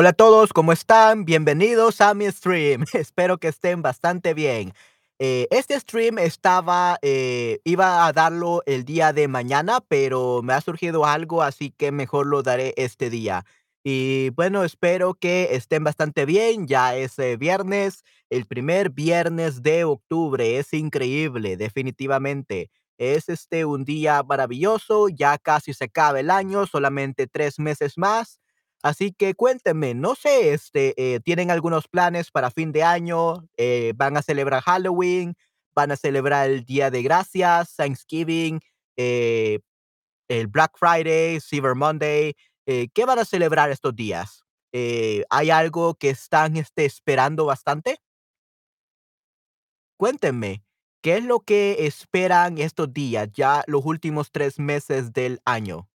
Hola a todos, ¿cómo están? Bienvenidos a mi stream. Espero que estén bastante bien. Eh, este stream estaba, eh, iba a darlo el día de mañana, pero me ha surgido algo, así que mejor lo daré este día. Y bueno, espero que estén bastante bien. Ya es eh, viernes, el primer viernes de octubre. Es increíble, definitivamente. Es este un día maravilloso. Ya casi se acaba el año, solamente tres meses más. Así que cuéntenme, no sé, este, eh, ¿tienen algunos planes para fin de año? Eh, ¿van a celebrar Halloween? ¿Van a celebrar el Día de Gracias, Thanksgiving, eh, el Black Friday, Cyber Monday? ¿qué van a celebrar estos días? ¿hay algo que están, este, esperando bastante? Cuéntenme, ¿qué es lo que esperan estos días, ya los últimos 3 meses del año?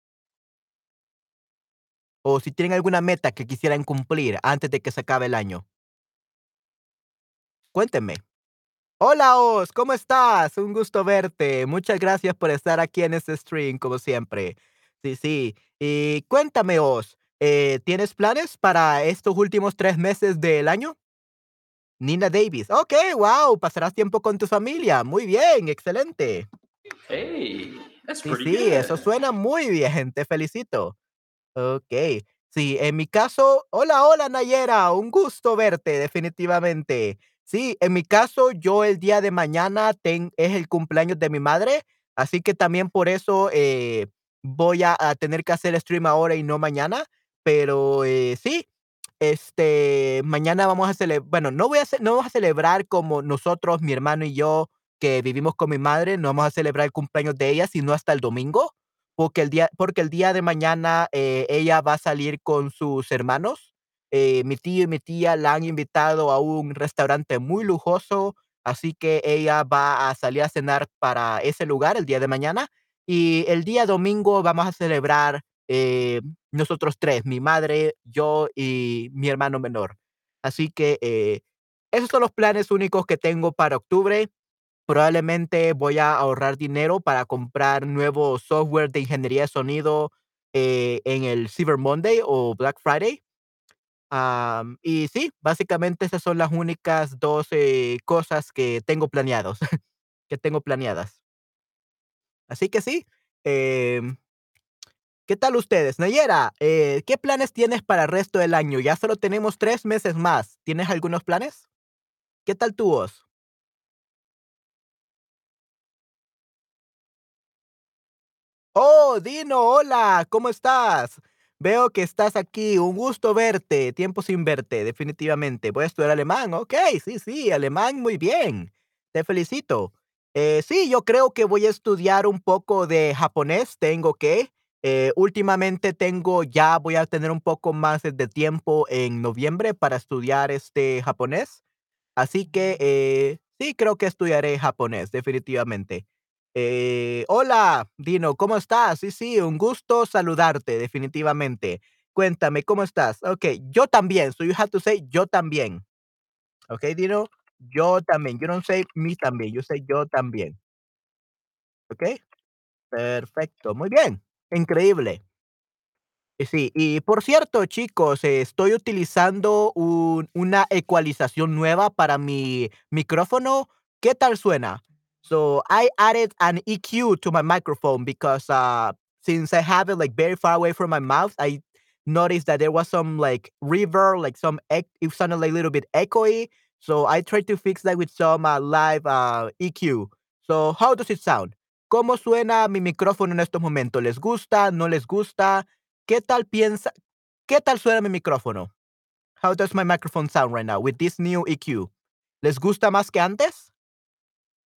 O si tienen alguna meta que quisieran cumplir antes de que se acabe el año. Cuéntenme. Hola Oz, ¿cómo estás? Un gusto verte. Muchas gracias por estar aquí en este stream, como siempre. Sí, sí. Y cuéntame, Oz, eh, ¿tienes planes para estos últimos 3 meses del año? Nina Davis. Okey, guau, pasarás tiempo con tu familia. Muy bien, excelente. Hey, that's Sí, pretty sí, eso good. suena muy bien, te felicito. Okey. Sí, en mi caso hola, hola, Nayera, un gusto verte, definitivamente. Sí, en mi caso, yo el día de mañana ten es el cumpleaños de mi madre, así que también por eso, eh, voy a tener que hacer stream ahora y no mañana, pero, eh, sí, este, mañana vamos a cele bueno, no voy a ce no vamos a celebrar como nosotros, mi hermano y yo, que vivimos con mi madre, no vamos a celebrar el cumpleaños de ella, sino hasta el domingo, porque el día porque el día de mañana, eh, ella va a salir con sus hermanos. Eh, mi tío y mi tía la han invitado a un restaurante muy lujoso, así que ella va a salir a cenar para ese lugar el día de mañana. Y el día domingo vamos a celebrar, eh, nosotros 3, mi madre, yo y mi hermano menor. Así que, esos son los planes únicos que tengo para octubre. Probablemente voy a ahorrar dinero para comprar nuevo software de ingeniería de sonido, eh, en el Cyber Monday o Black Friday. Y sí, básicamente esas son las únicas 2, eh, cosas que tengo planeados, que tengo planeadas. Así que sí, em ¿qué tal ustedes? Nayera, eh, ¿qué planes tienes para el resto del año? Ya solo tenemos 3 meses más, ¿tienes algunos planes? ¿Qué tal tú? Oh, Dino, hola, ¿cómo estás? Veo que estás aquí, un gusto verte, tiempo sin verte, definitivamente. Voy a estudiar alemán, okey, sí, sí, alemán, muy bien, te felicito. Eh, sí, yo creo que voy a estudiar un poco de japonés, tengo que, eh, últimamente tengo ya voy a tener un poco más de tiempo en noviembre para estudiar, este, japonés. Así que, eh, sí, creo que estudiaré japonés, definitivamente. Eh, hola, Dino, ¿cómo estás? Sí, sí, un gusto saludarte, definitivamente. Cuéntame, ¿cómo estás? Okey, yo también, so you have to say yo también. Okey, Dino, yo también. You don't say me también, you say yo también. Okey, perfecto, muy bien, increíble. Sí, y por cierto, chicos, estoy utilizando un una ecualización nueva para mi micrófono, ¿qué tal suena? So, I added an EQ to my microphone because, uh, since I have it, like, very far away from my mouth, I noticed that there was some, like, reverb, like, some it sounded like a little bit echoey, so I tried to fix that with some, uh, live, uh, EQ. So, how does it sound? ¿Cómo suena mi micrófono en estos momentos? ¿Les gusta, no les gusta? ¿Qué tal piensa qué tal suena mi micrófono? How does my microphone sound right now with this new EQ? ¿Les gusta más que antes?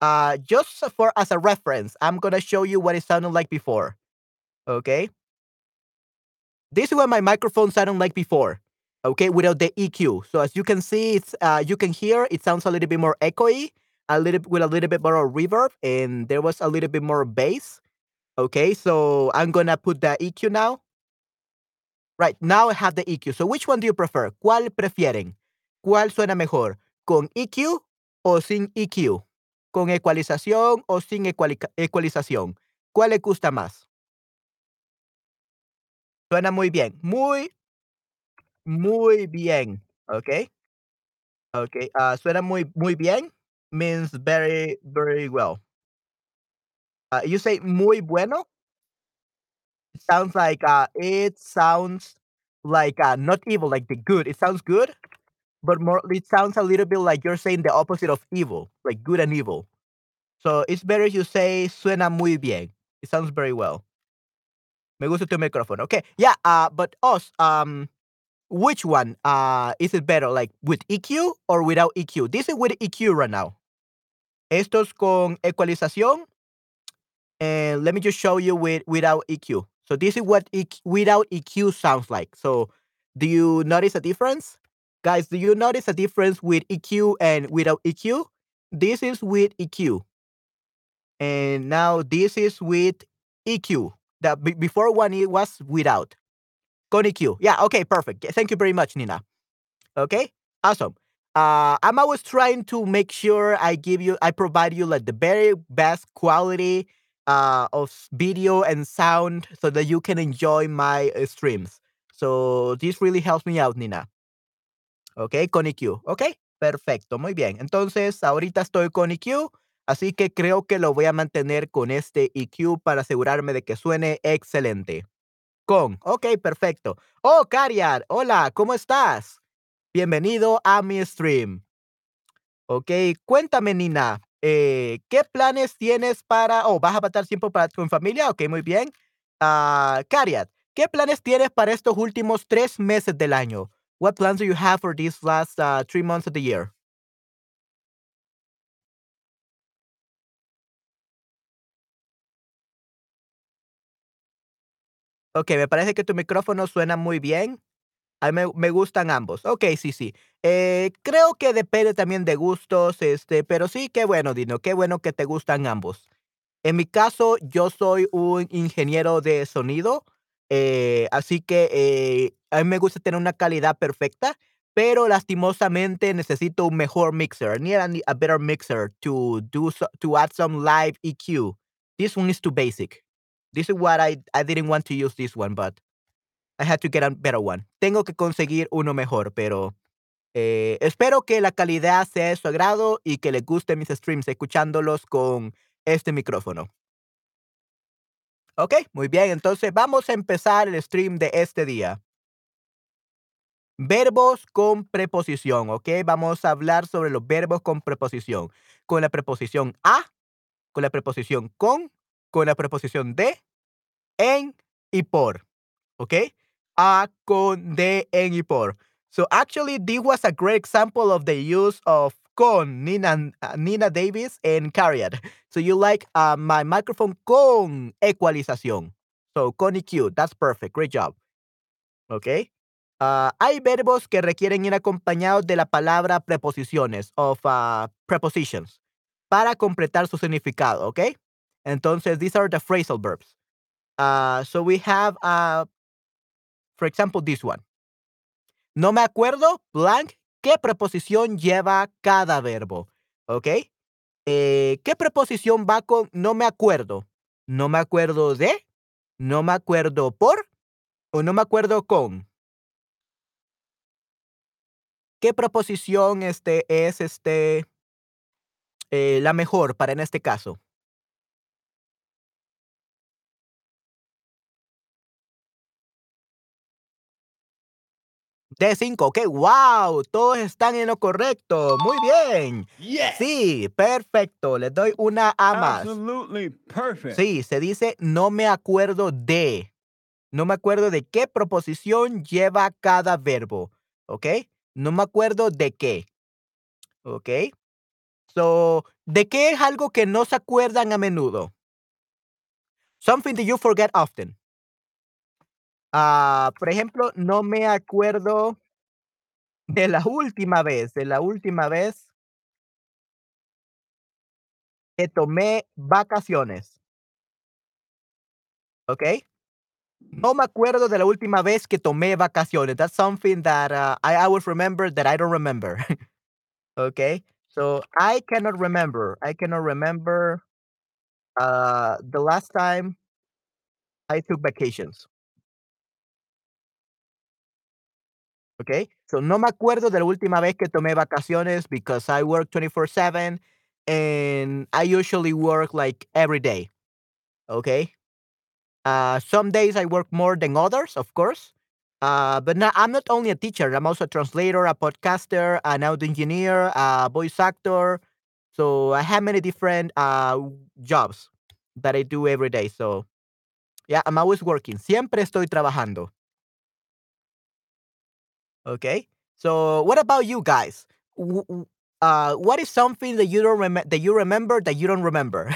Uh, just for as a reference, I'm gonna show you what it sounded like before, Okay. This is what my microphone sounded like before, okay, without the EQ. So, as you can see, it's, uh, you can hear it sounds a little bit more echoey, a little with a little bit more reverb, and there was a little bit more bass, okay? So, I'm gonna put the EQ now. Right, now I have the EQ. So, which one do you prefer? ¿Cuál prefieren? ¿Cuál suena mejor? ¿Con EQ o sin EQ? ¿Con ecualización o sin ecualización? ¿Cuál le gusta más? Suena muy bien, muy Muy bien, okey. Okey, ah, suena muy muy bien means very, very well. Uh, you say muy bueno? Sounds like, uh, it sounds like, not evil, like the good. It sounds good, but more it sounds a little bit like you're saying the opposite of evil, like good and evil. So it's better you say suena muy bien. It sounds very well. Me gusta tu micrófono. Okay, yeah, uh, but us, um, which one, uh, is it better, like with EQ or without EQ? This is with EQ right now. Esto es con ecualización. And let me just show you with without EQ. So this is what EQ, without EQ sounds like. So do you notice a difference? Guys, do you notice a difference with EQ and without EQ? This is with EQ. And now this is with EQ. That be- before one it was without. Con EQ. Yeah, okay, perfect. Thank you very much, Nina. Okay, awesome. Uh, I'm always trying to make sure I give you, I provide you like the very best quality uh, of video and sound so that you can enjoy my uh, streams. So this really helps me out, Nina. Ok, con EQ. Ok, perfecto, muy bien. Entonces, ahorita estoy con EQ, así que creo que lo voy a mantener con este EQ para asegurarme de que suene excelente. Con, ok, perfecto. Oh, Cariar, hola, ¿cómo estás? Bienvenido a mi stream. Ok, cuéntame, Nina, eh, ¿qué planes tienes para, oh, vas a pasar tiempo para tu familia? Ok, muy bien. Cariat, ¿qué planes tienes para estos últimos tres meses del año? What plans do you have for these last uh, three months of the year? Ok, me parece que tu micrófono suena muy bien. A mí me, gustan ambos. Ok, sí, sí. Eh, creo que depende también de gustos, este, pero sí, qué bueno, Dino, qué bueno que te gustan ambos. En mi caso, yo soy un ingeniero de sonido, eh, así que eh, a mí me gusta tener una calidad perfecta, pero lastimosamente necesito un mejor mixer. I need a, better mixer to do so, to add some live EQ. This one is too basic. This is what I I didn't want to use this one, but I had to get a better one. Tengo que conseguir uno mejor, pero eh, espero que la calidad sea de su agrado y que les guste mis streams escuchándolos con este micrófono. Ok, muy bien. Entonces vamos a empezar el stream de este día. Verbos con preposición, ¿ok? Vamos a hablar sobre los verbos con preposición. Con la preposición a, con la preposición con, con la preposición de, en y por, ¿ok? A, con, de, en y por. So actually, this was a great example of the use of con Nina, Nina Davis and Carriot. So you like uh, my microphone con ecualización. So con EQ, that's perfect. Great job. Okay. Uh, hay verbos que requieren ir acompañados de la palabra preposiciones, of uh, prepositions, para completar su significado, ¿ok? Entonces, these are the phrasal verbs. Uh, so we have, uh, for example, this one. No me acuerdo, blank, qué preposición lleva cada verbo, ¿ok? Eh, ¿Qué preposición va con no me acuerdo? No me acuerdo de, no me acuerdo por o no me acuerdo con. ¿Qué proposición este, es este, eh, la mejor para en este caso? D5, ok, wow, todos están en lo correcto, muy bien. Sí, perfecto, les doy una A más. Absolutely perfect. Sí, se dice no me acuerdo de. No me acuerdo de qué proposición lleva cada verbo, ¿ok? No me acuerdo de qué, ¿ok? So, ¿de qué es algo que no se acuerdan a menudo? Something that you forget often. Ah, por ejemplo, no me acuerdo de la última vez, de la última vez que tomé vacaciones. ¿Ok? No me acuerdo de la última vez que tomé vacaciones. That's something that uh, I always remember that I don't remember. okay? So I cannot remember. I cannot remember uh, the last time I took vacations. Okay, so no me acuerdo de la última vez que tomé vacaciones because I work 24/7 and I usually work like every day. Okay. Uh, some days I work more than others, of course. Uh, but I'm not only a teacher. I'm also a translator, a podcaster, an audio engineer, a voice actor. So I have many different uh, jobs that I do every day. So yeah, I'm always working. Siempre estoy trabajando. Okay. So what about you guys? Uh, what is something that you don't remember that you remember that you don't remember?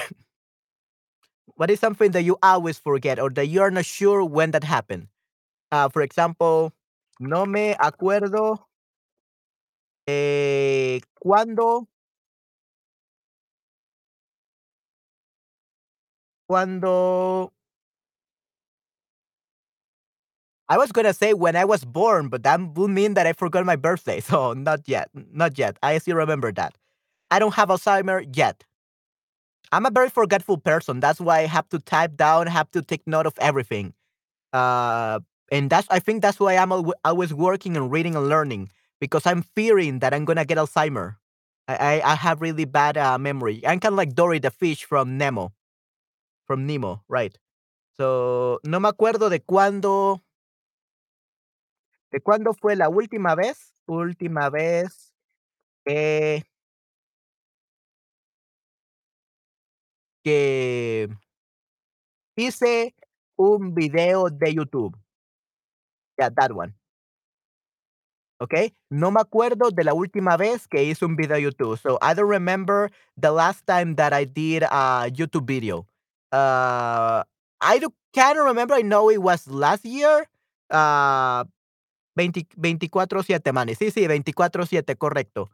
what is something that you always forget or that you're not sure when that happened? Uh, for example, no me acuerdo eh, cuándo, cuándo. I was gonna say when I was born, but that would mean that I forgot my birthday. So not yet, not yet. I still remember that. I don't have Alzheimer yet. I'm a very forgetful person. That's why I have to type down, have to take note of everything. Uh, and that's I think that's why I'm alwa- always working and reading and learning because I'm fearing that I'm gonna get Alzheimer. I I, I have really bad uh, memory. I'm kind of like Dory the fish from Nemo, from Nemo, right? So no me acuerdo de cuándo, de cuándo fue la última vez, última vez que, hice un video de YouTube. Yeah, that one. Okay, no me acuerdo de la última vez que hice un video de YouTube. So I don't remember the last time that I did a YouTube video. Uh, I do of remember. I know it was last year. Uh, 20 24/7, man. Sí, sí, 24/7, correcto.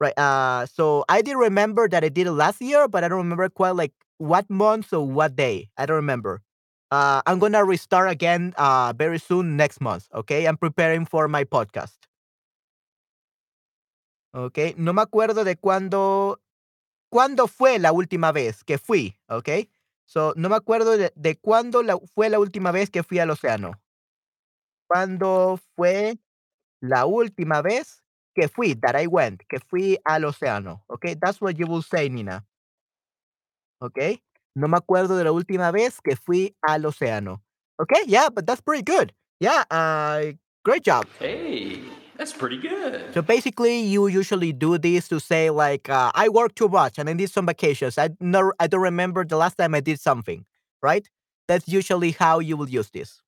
Right. Uh, so I did remember that I did it last year, but I don't remember quite like what month or what day. I don't remember. Uh, I'm gonna restart again uh very soon next month. Okay, I'm preparing for my podcast. Okey, no me acuerdo de cuándo cuándo fue la última vez que fui, okey. So, no me acuerdo de de cuándo la fue la última vez que fui al océano. ¿Cuándo fue la última vez que fui, that I went, que fui al océano? Okey, that's what you will say, Nina, Okay, No me acuerdo de la última vez que fui al océano. Okay, yeah, but that's pretty good. Yeah, uh, great job. Hey, that's pretty good. So basically, you usually do this to say like, uh, "I work too much and I need some vacations." I no, I don't remember the last time I did something, right? That's usually how you will use this.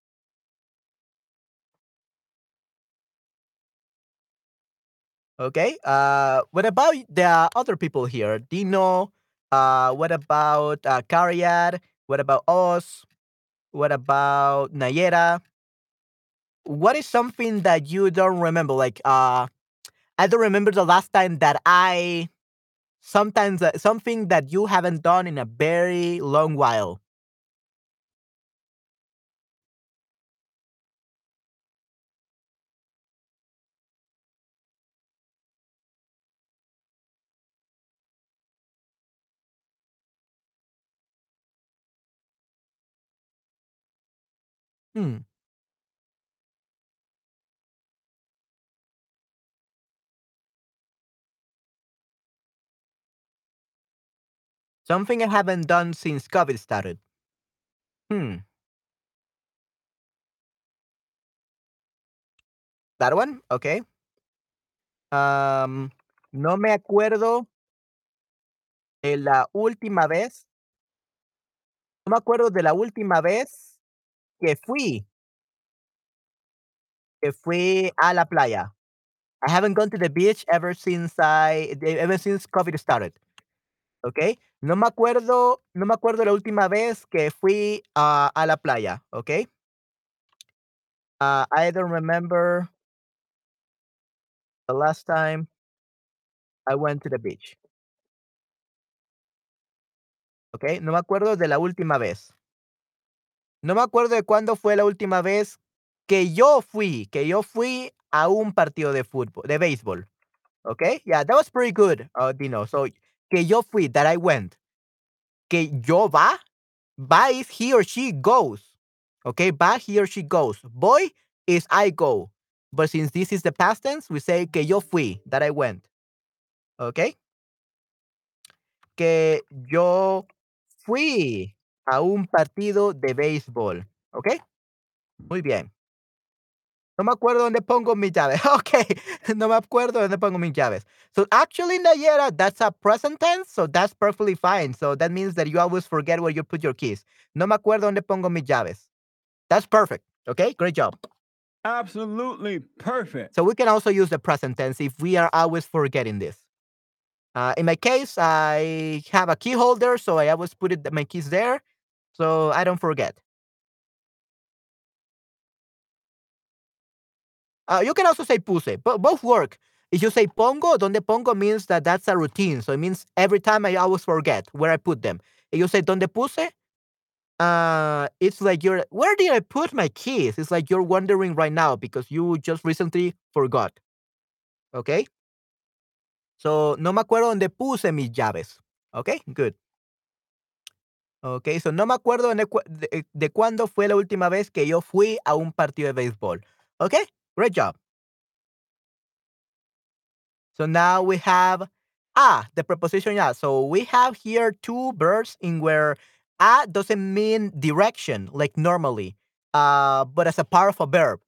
Okay. Uh, what about the other people here? Dino. Uh, what about uh, Cariad? What about us? What about Nayera? What is something that you don't remember? Like, uh, I don't remember the last time that I Sometimes uh, something that you haven't done in a very long while. Hmm. Something I haven't done since COVID started. Hmm. That one? Okay. Um, no me acuerdo de la última vez. No me acuerdo de la última vez que fui, que fui a la playa. I haven't gone to the beach ever since I ever since COVID started. Okay. No me acuerdo, no me acuerdo la última vez que fui a, la playa. Okay. Uh, I don't remember the last time I went to the beach. Okay. No me acuerdo de la última vez. No me acuerdo de cuándo fue la última vez que yo fui, que yo fui a un partido de fútbol, de béisbol. Okay. Yeah, that was pretty good, uh, Dino. So, que yo fui, that I went. Que yo va, va is he or she goes. Okay. Va, he or she goes. Voy is I go. But since this is the past tense, we say que yo fui, that I went. Okay? Que yo fui a un partido de béisbol. Okay? Muy bien. No me acuerdo dónde pongo mis llaves. Okay. No me acuerdo dónde pongo mis llaves. So actually, Nayera, that's a present tense, so that's perfectly fine. So that means that you always forget where you put your keys. No me acuerdo dónde pongo mis llaves. That's perfect. Okay? Great job. Absolutely perfect. So we can also use the present tense if we are always forgetting this. Uh, in my case, I have a key holder, so I always put it, my keys there, so I don't forget. Uh, you can also say puse, but both work. If you say pongo, donde pongo means that that's a routine. So it means every time I always forget where I put them. If you say donde puse, uh, it's like you're, where did I put my keys? It's like you're wondering right now because you just recently forgot. Okay? So, no me acuerdo donde puse mis llaves. Okay, good. Okay, so no me acuerdo de, de, de cuándo fue la última vez que yo fui a un partido de béisbol. Okay, great job. So now we have a, the preposition a. So we have here two verbs in where a doesn't mean direction like normally, uh, but as a part of a verb.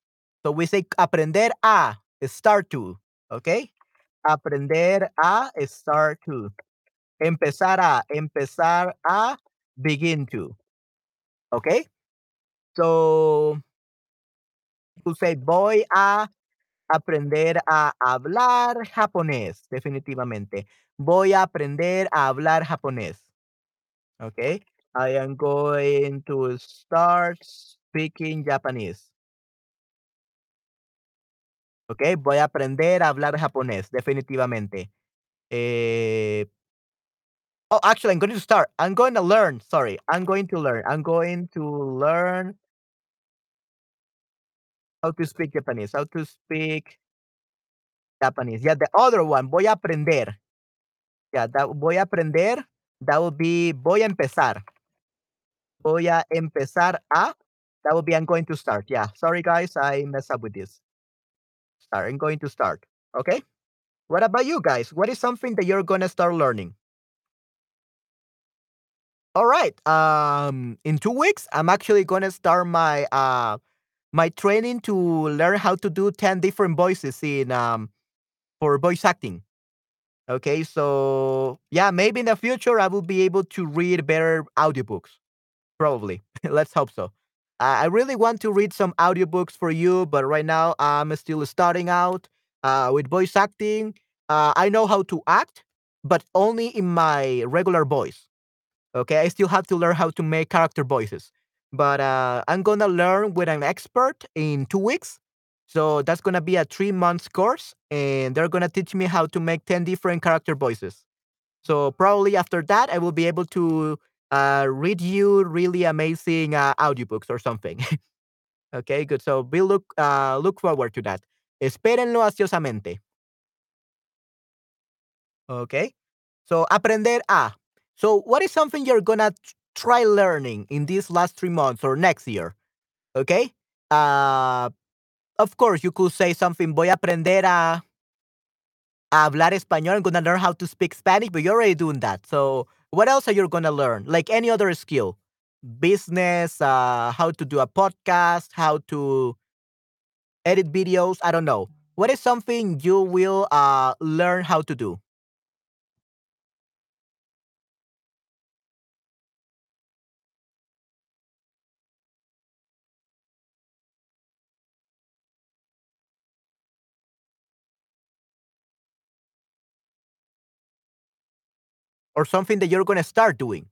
So we say aprender a, start to, okay? Aprender a, start to. Empezar a, empezar a, begin to. Okay? So, you say voy a aprender a hablar japonés, definitivamente. Voy a aprender a hablar japonés. Okay? I am going to start speaking Japanese. Okay, voy a aprender a hablar japonés, definitivamente. Eh, oh, actually, I'm going to start. I'm going to learn. Sorry, I'm going to learn. I'm going to learn how to speak Japanese. How to speak Japanese. Yeah, the other one. Voy a aprender. Yeah, that voy a aprender. That would be voy a empezar. Voy a empezar a. That would be I'm going to start. Yeah. Sorry, guys. I mess up with this. Start. I'm going to start. Okay. What about you guys? What is something that you're going to start learning? All right. Um, in two weeks, I'm actually to start my uh my training to learn how to do 10 different voices in um for voice acting. Okay, so yeah, maybe in the future I will be able to read better audiobooks. Probably. Let's hope so. I really want to read some audiobooks for you, but right now I'm still starting out uh, with voice acting. Uh, I know how to act, but only in my regular voice. Okay, I still have to learn how to make character voices, but uh, I'm gonna learn with an expert in two weeks. So that's gonna be a three months course, and they're gonna teach me how to make ten different character voices. So probably after that, I will be able to uh, read you really amazing uh, audiobooks or something. okay, good. So we look uh, look forward to that. Espérenlo ansiosamente. Okay. So aprender a. So what is something you're gonna try learning in these last three months or next year? Okay. Uh, of course, you could say something. Voy a aprender a, hablar español. I'm gonna learn how to speak Spanish, but you're already doing that. So what else are you to learn? Like any other skill, business, uh, how to do a podcast, how to edit videos. I don't know. What is something you will uh, learn how to do? Or something that you're going to start doing.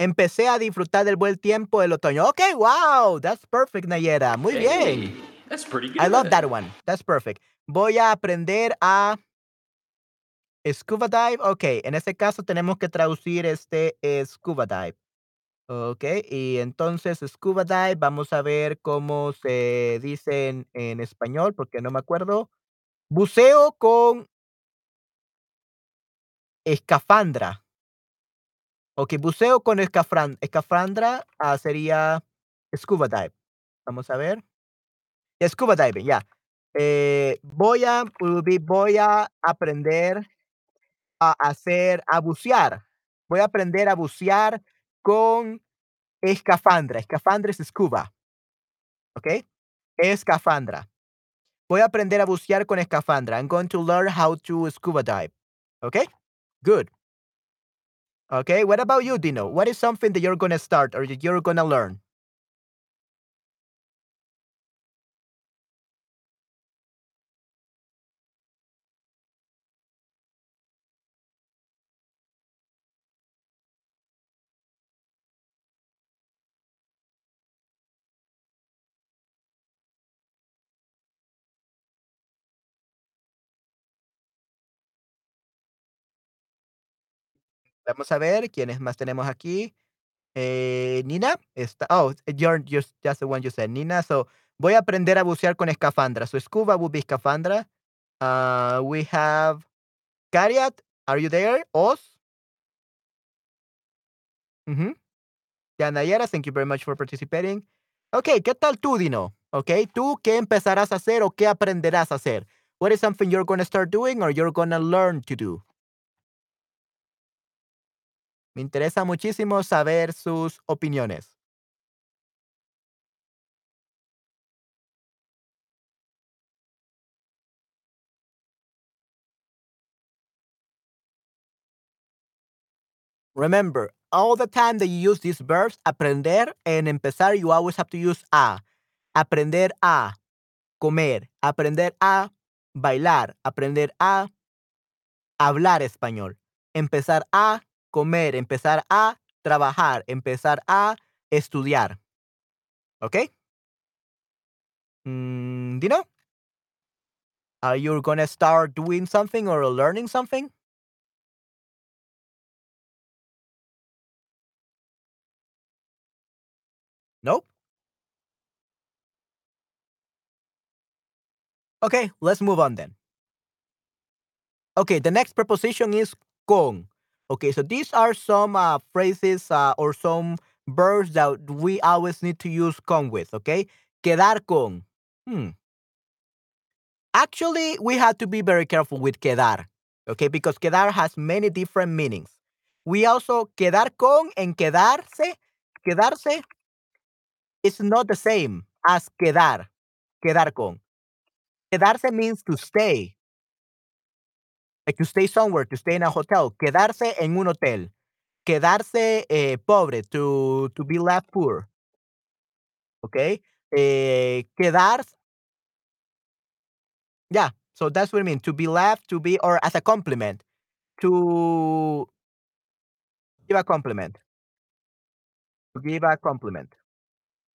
Empecé a disfrutar del buen tiempo del otoño. Okay, wow, that's perfect, Nayera. Muy Hey, bien. that's pretty good. I love that one. That's perfect. Voy a aprender a scuba dive. Ok, en este caso tenemos que traducir este eh, scuba dive. Ok, y entonces scuba dive, vamos a ver cómo se dice en, en español, porque no me acuerdo. Buceo con escafandra. Ok, buceo con escafran- escafandra ah, sería scuba dive. Vamos a ver. Yeah, scuba diving, yeah. Eh, voy a, voy a aprender a hacer, a bucear. Voy a aprender a bucear con escafandra. Escafandra es scuba. ¿Ok? Escafandra. Voy a aprender a bucear con escafandra. I'm going to learn how to scuba dive. Okay? Good. Okay, what about you, Dino? What is something that you're going to start or you're going to learn? Vamos a ver quiénes más tenemos aquí. Eh, Nina está. Oh, you're just, the one you said, Nina. So, voy a aprender a bucear con escafandra. So, scuba would be escafandra. Uh, we have Cariat. Are you there? Oz? Mm-hmm. Yanayera, thank you very much for participating. Ok, ¿qué tal tú, Dino? Ok, ¿tú qué empezarás a hacer o qué aprenderás a hacer? What is something you're going to start doing or you're going to learn to do? Me interesa muchísimo saber sus opiniones. Remember, all the time that you use these verbs, aprender and empezar, you always have to use a. Aprender a comer, aprender a bailar, aprender a hablar español, empezar a comer, empezar a trabajar, empezar a estudiar. ¿Ok? Mm, Dino? Are you to start doing something or learning something? Nope. Okay, let's move on then. Okay, the next preposition is con. Okay, so these are some uh, phrases uh, or some verbs that we always need to use con with, okay? Quedar con. Hmm. Actually, we have to be very careful with quedar, okay? Because quedar has many different meanings. We also, quedar con and quedarse, quedarse is not the same as quedar, quedar con. Quedarse means to stay. Like to stay somewhere, to stay in a hotel. Quedarse en un hotel. Quedarse eh, pobre, to, to be left poor. Okay? Eh, quedar. Yeah, so that's what I mean. To be left, to be, or as a compliment. To give a compliment. To give a compliment.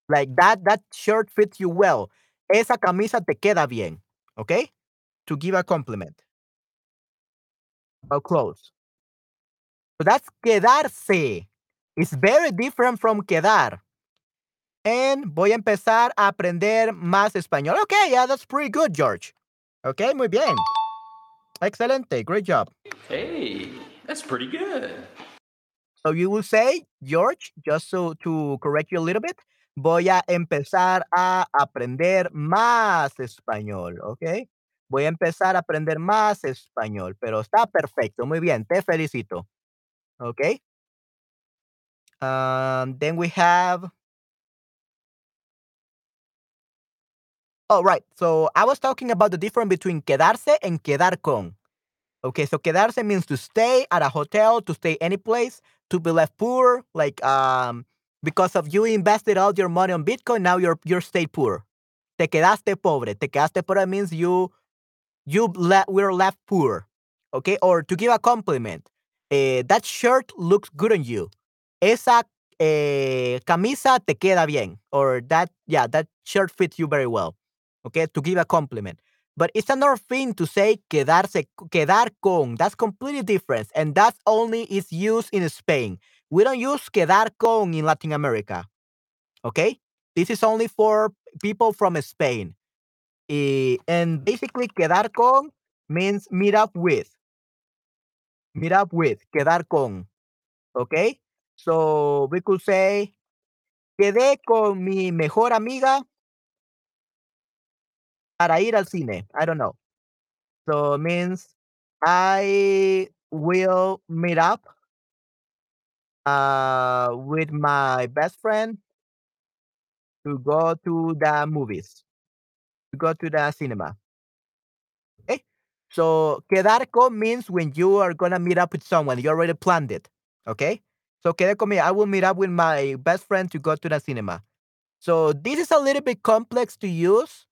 Like that, that shirt fits you well. Esa camisa te queda bien. Okay? To give a compliment. About clothes. So that's quedarse. It's very different from quedar. And voy a empezar a aprender más español. Okay, yeah, that's pretty good, George. Okay, muy bien. Excelente. Great job. Hey, that's pretty good. So you will say, George, just so to correct you a little bit, voy a empezar a aprender más español, ¿ok? Voy a empezar a aprender más español, pero está perfecto, muy bien, te felicito. ¿Ok? Um, then we have. Oh, right. So I was talking about the difference between quedarse and quedar con. Okay, so quedarse means to stay at a hotel, to stay any place, to be left poor, like um because of you invested all your money on Bitcoin, now you're you're stay poor. Te quedaste pobre. Te quedaste pobre means you you le- we're left poor. Okay, or to give a compliment. Eh, that shirt looks good on you. Esa eh, camisa te queda bien. Or that yeah, that shirt fits you very well. Okay, to give a compliment. But it's another thing to say quedarse, quedar con. That's completely different. And that's only is used in Spain. We don't use quedar con in Latin America. Okay? This is only for people from Spain. Eh, and basically, quedar con means meet up with. Meet up with. Quedar con. Okay? So we could say, quedé con mi mejor amiga Para ir al cine. I don't know. So means I will meet up uh, with my best friend to go to the movies, to go to the cinema. Okay? So quedar con means when you are gonna meet up with someone, you already planned it. Okay? So quedé con me, I will meet up with my best friend to go to the cinema. So this is a little bit complex to use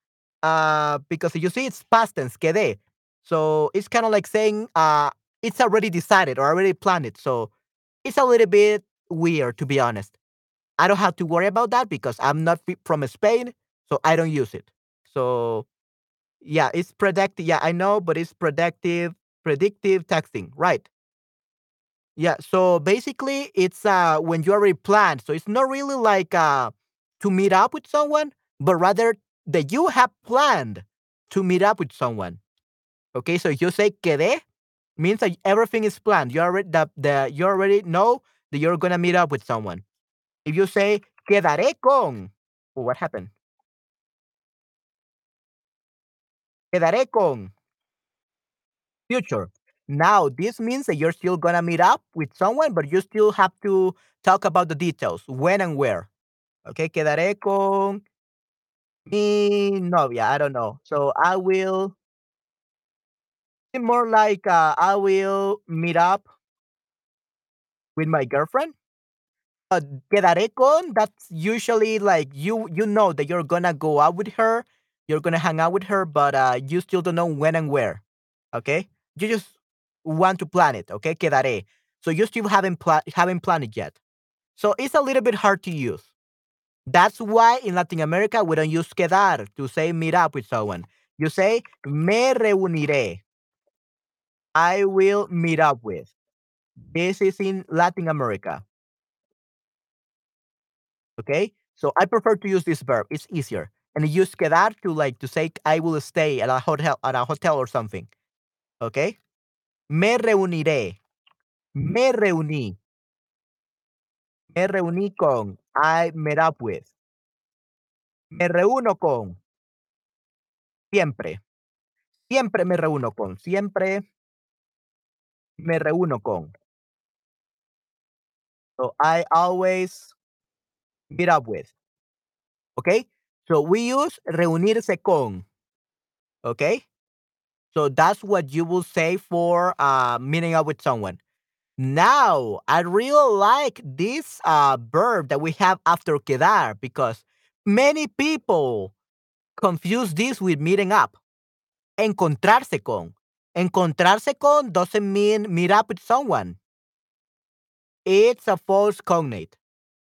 uh, because you see it's past tense, quedé. So it's kind of like saying uh, it's already decided or already planned it. So it's a little bit weird to be honest. I don't have to worry about that because I'm not from Spain, so I don't use it. So yeah, it's predictive. Yeah, I know, but it's predictive, predictive texting, right? Yeah. So basically, it's uh when you already planned. So it's not really like uh to meet up with someone, but rather that you have planned to meet up with someone. Okay. So you say quedé means that everything is planned. You already that the you already know that you're gonna meet up with someone. If you say quedaré con, oh, what happened? Quedaré con future. Now, this means that you're still gonna meet up with someone, but you still have to talk about the details, when and where. Okay, quedaré con mi novia. I don't know. So I will more like uh, I will meet up with my girlfriend. Uh, quedaré con. That's usually like you you know that you're gonna go out with her, you're gonna hang out with her, but uh, you still don't know when and where. Okay, you just want to plan it. Okay, quedaré. So you still haven't pla- haven't planned it yet. So it's a little bit hard to use. That's why in Latin America we don't use quedar to say meet up with someone. You say me reuniré. I will meet up with. This is in Latin America. Okay? So I prefer to use this verb. It's easier. And use quedar to like to say I will stay at a hotel at a hotel or something. Okay? Me reuniré. Me reuní. Me reuní con. I met up with. Me reúno con. Siempre. Siempre me reúno con. Siempre me reúno con. So I always meet up with. Okay? So we use reunirse con. Okay? So that's what you will say for uh, meeting up with someone. Now, I really like this uh, verb that we have after quedar because many people confuse this with meeting up. Encontrarse con. Encontrarse con doesn't mean meet up with someone. It's a false cognate.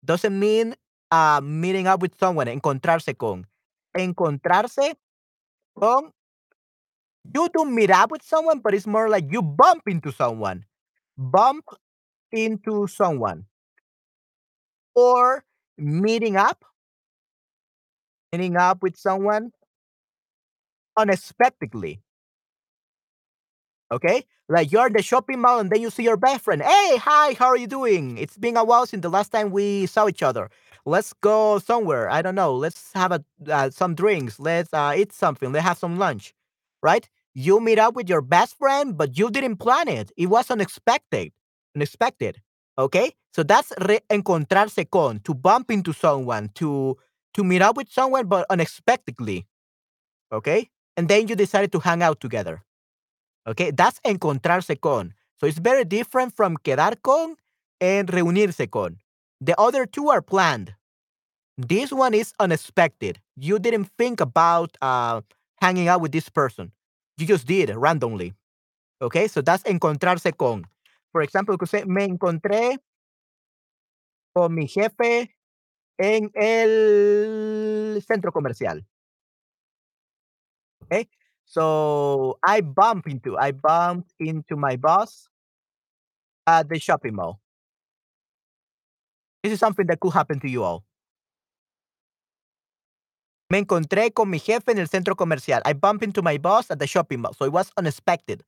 Doesn't mean uh, meeting up with someone. Encontrarse con. Encontrarse con. You do meet up with someone, but it's more like you bump into someone. Bump into someone. Or meeting up. Meeting up with someone unexpectedly. Okay? Like you're in the shopping mall and then you see your best friend. Hey, hi, how are you doing? It's been a while since the last time we saw each other. Let's go somewhere. I don't know. Let's have a uh, some drinks. Let's uh, eat something. Let's have some lunch. Right? You meet up with your best friend, but you didn't plan it. It was unexpected. Unexpected. Okay? So that's re encontrarse con, to bump into someone, to to meet up with someone, but unexpectedly. Okay? And then you decided to hang out together. Okay, that's encontrarse con. So it's very different from quedar con and reunirse con. The other two are planned. This one is unexpected. You didn't think about uh, hanging out with this person. You just did randomly. Okay, so that's encontrarse con. For example, could say, me encontré con mi jefe en el centro comercial. Okay, so I bump into, I bumped into my boss at the shopping mall. This is something that could happen to you all. Me encontré con mi jefe en el centro comercial. I bumped into my boss at the shopping mall. So it was unexpected.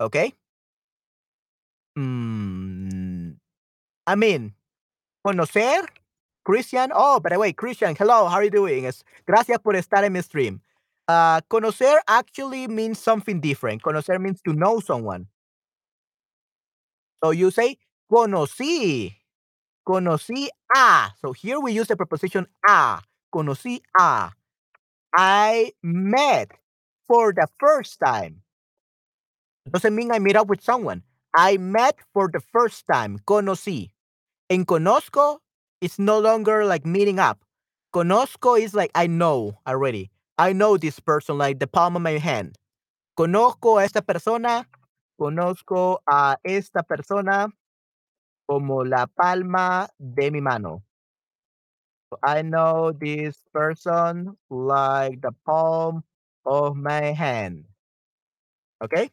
Okay? Mm, I mean, conocer, Christian. Oh, by the way, Christian, hello, how are you doing? Gracias por estar en mi stream. Uh, conocer actually means something different. Conocer means to know someone. So you say conocí. Conocí a. So here we use the preposition a. Conocí a. I met for the first time. Doesn't mean I meet up with someone. I met for the first time. Conocí. En conozco, it's no longer like meeting up. Conozco is like I know already. I know this person like the palm of my hand. Conozco a esta persona. Conozco a esta persona como la palma de mi mano. I know this person like the palm of my hand. Okay?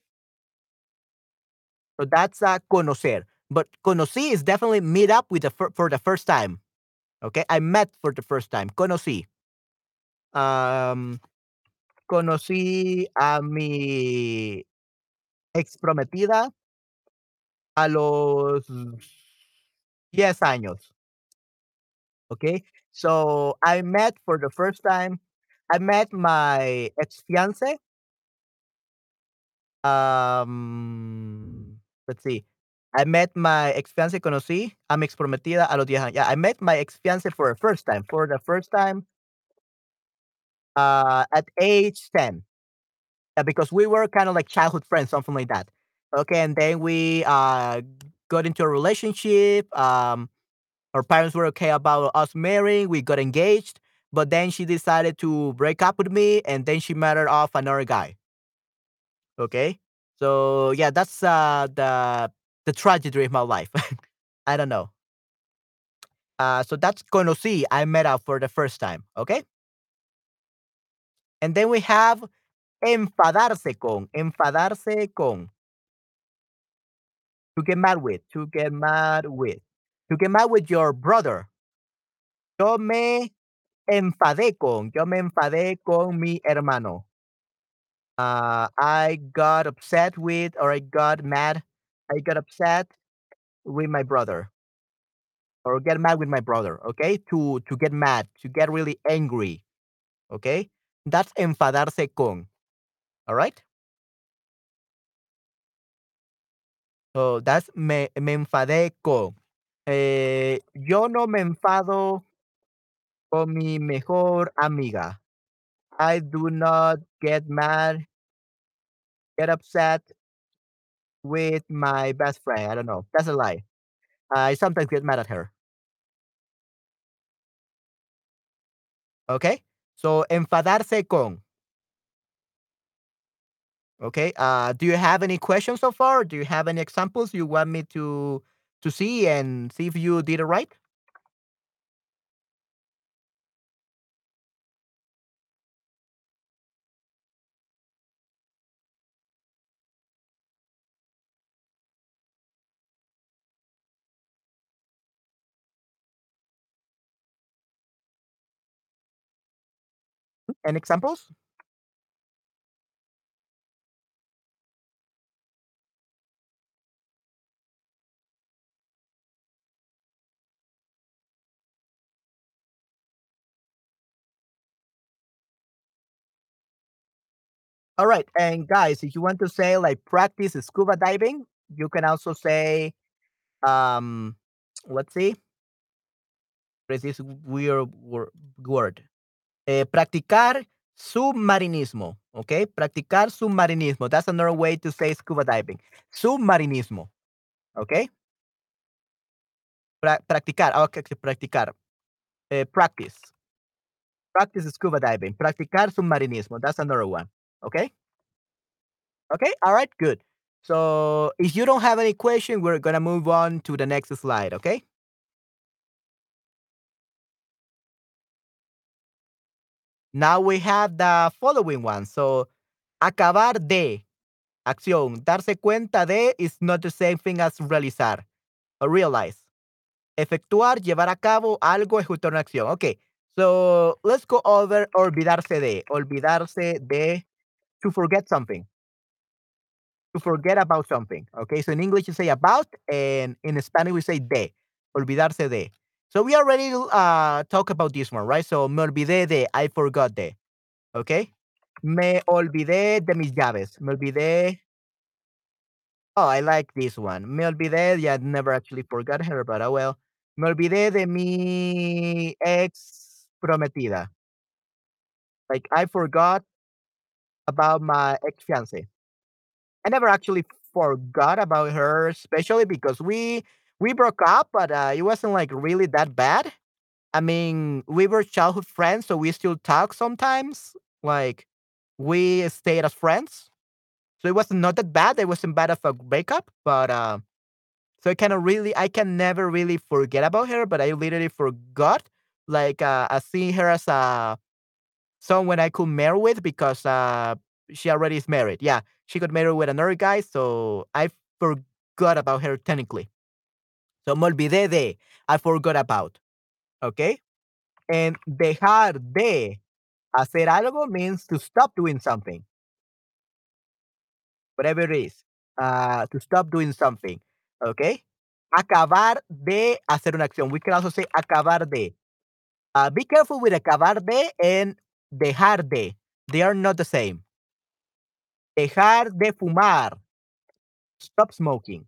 So that's a conocer. But conocí is definitely meet up with the for the first time. Okay? I met for the first time. Conocí. Conocí a mi ex prometida a los 10 años. Okay? So I met for the first time. I met my ex fiance. Um, let's see. I met my ex fiance, conocí a mi ex prometida a los 10 años. Yeah, I met my ex fiance for the first time. For the first time uh, at age 10. Yeah, because we were kind of like childhood friends, something like that. Okay, and then we uh, got into a relationship. Um, our parents were okay about us marrying. We got engaged, but then she decided to break up with me, and then she married off another guy. Okay, so yeah, that's uh, the the tragedy of my life. I don't know. Uh, so that's conocí. I see I met up for the first time. Okay, and then we have enfadarse con. Enfadarse con. To get mad with. To get mad with. To get mad with your brother. Yo me enfadé con. Yo me enfadé con mi hermano. Uh, I got upset with, or I got mad. I got upset with my brother, or get mad with my brother. Okay, to to get mad, to get really angry. Okay, that's enfadarse con. All right. So that's me, me enfadé con. Eh, yo no me enfado con mi mejor amiga. I do not get mad, get upset with my best friend. I don't know. That's a lie. I sometimes get mad at her. Okay. So enfadarse con. Okay. Uh, do you have any questions so far? Do you have any examples you want me to to see and see if you did it right? Any examples? All right. And guys, if you want to say like practice scuba diving, you can also say um let's see. There's this weird wor- word. Eh, practicar submarinismo. Okay, practicar submarinismo. That's another way to say scuba diving. Submarinismo. Okay. Pra- practicar. Okay, practicar. Eh, practice. Practice scuba diving. Practicar submarinismo. That's another one. Okay. Okay. All right. Good. So if you don't have any question, we're gonna move on to the next slide. Okay. Now we have the following one. So, acabar de acción. Darse cuenta de is not the same thing as realizar or realize. Efectuar, llevar a cabo algo, ejecutar una acción. Okay. So, let's go over olvidarse de. Olvidarse de to forget something. To forget about something. Okay. So, in English, you say about, and in Spanish, we say de. Olvidarse de. So, we already uh, talk about this one, right? So, me olvidé de, I forgot de. Okay. Me olvidé de mis llaves. Me olvidé. Oh, I like this one. Me olvidé. Yeah, never actually forgot her, but oh well. Me olvidé de mi ex prometida. Like I forgot about my ex fiance. I never actually forgot about her, especially because we we broke up, but uh, it wasn't like really that bad. I mean, we were childhood friends, so we still talk sometimes. Like we stayed as friends, so it was not that bad. It wasn't bad of a breakup, but uh, so I of really, I can never really forget about her, but I literally forgot. Like uh, I see her as a someone I could marry with because uh, she already is married. Yeah, she got married with another guy, so I forgot about her technically. So me olvidé de, I forgot about. Okay? And dejar de hacer algo means to stop doing something. Whatever it is. Uh, to stop doing something. Okay? Acabar de hacer una acción. We can also say acabar de. Uh, be careful with acabar de and dejar de. They are not the same. Dejar de fumar. Stop smoking.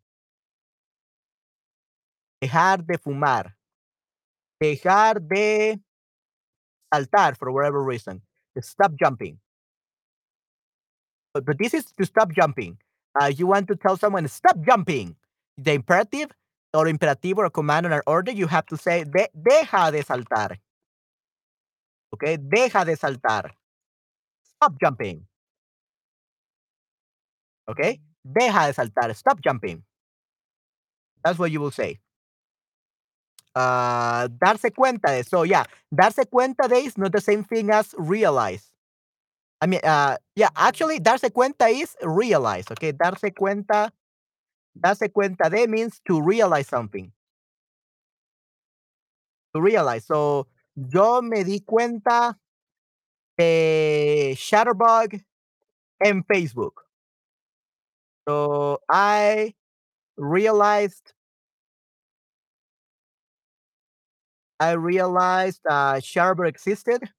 Dejar de fumar. Dejar de saltar for whatever reason. Stop jumping. But, but this is to stop jumping. Uh, you want to tell someone, stop jumping. The imperative or imperativo or command or order, you have to say, de, deja de saltar. Okay, deja de saltar. Stop jumping. Okay, deja de saltar. Stop jumping. That's what you will say. Uh, darse cuenta de. So yeah, darse cuenta de is not the same thing as realize. I mean, uh, yeah, actually, darse cuenta is realize. Okay, darse cuenta, darse cuenta de means to realize something. To realize. So, yo me di cuenta de Shutterbug en Facebook. So, I realized I realized uh, Shutterbug existed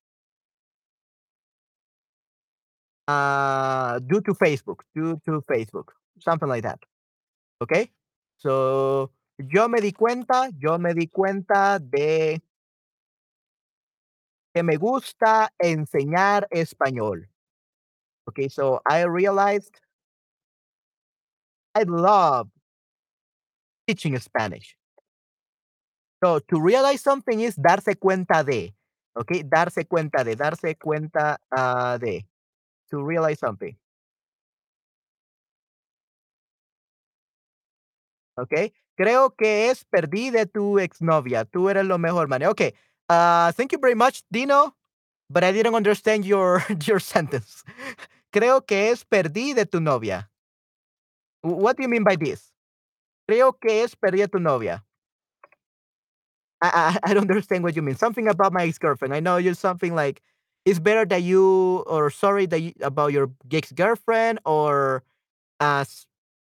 uh, due to Facebook, due to Facebook, something like that. Okay? So, yo me di cuenta, yo me di cuenta de que me gusta enseñar español. Okay, so I realized I love teaching Spanish. So to realize something is darse cuenta de. Okay, darse cuenta de, darse cuenta uh, de. To realize something. Okay, creo que es perdí de tu exnovia. Tú eres lo mejor, man. Okay, uh, thank you very much, Dino, but I didn't understand your your sentence. creo que es perdí de tu novia. What do you mean by this? Creo que es perdí de tu novia. I, I, don't understand what you mean. Something about my ex girlfriend. I know you're something like it's better that you or sorry that you, about your ex girlfriend or uh,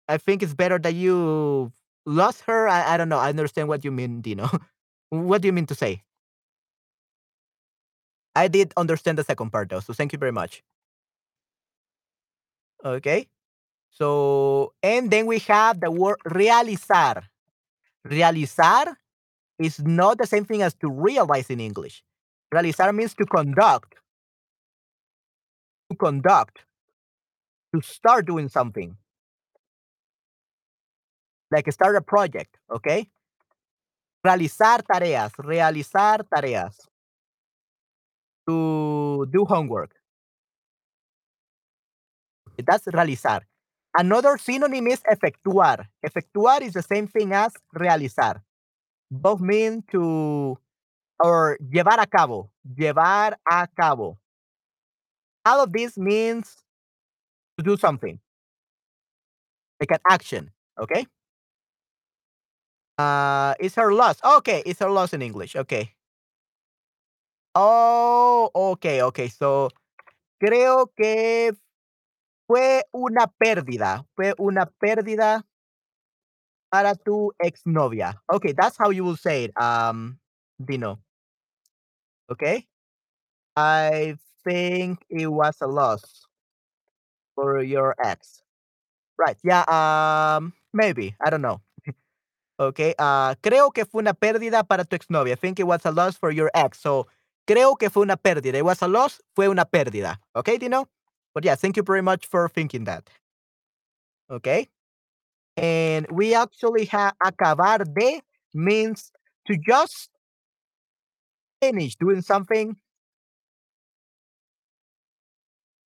I think it's better that you lost her. I, I don't know. I understand what you mean, Dino. what do you mean to say? I did understand the second part though, so thank you very much. Okay. So, and then we have the word realizar. Realizar is not the same thing as to realize in English. Realizar means to conduct. To conduct. To start doing something. Like start a project, okay? Realizar tareas, realizar tareas. To do homework. That's realizar. Another synonym is efectuar. Efectuar is the same thing as realizar. Both mean to or llevar a cabo. Llevar a cabo. All of this means to do something. Like an action. Okay? Uh is her loss. Okay, it's her loss in English. Okay. Oh, okay, okay. So creo que fue una pérdida. Fue una pérdida para tu exnovia. Okay, that's how you will say it, um, Dino. Okay? I think it was a loss for your ex. Right. Yeah. Um. Maybe. I don't know. okay. Uh. Creo que fue una pérdida para tu exnovia. I think it was a loss for your ex. So creo que fue una pérdida. It was a loss. Fue una pérdida. Okay, Dino. But yeah, thank you very much for thinking that. Okay. And we actually have acabar de means to just finish doing something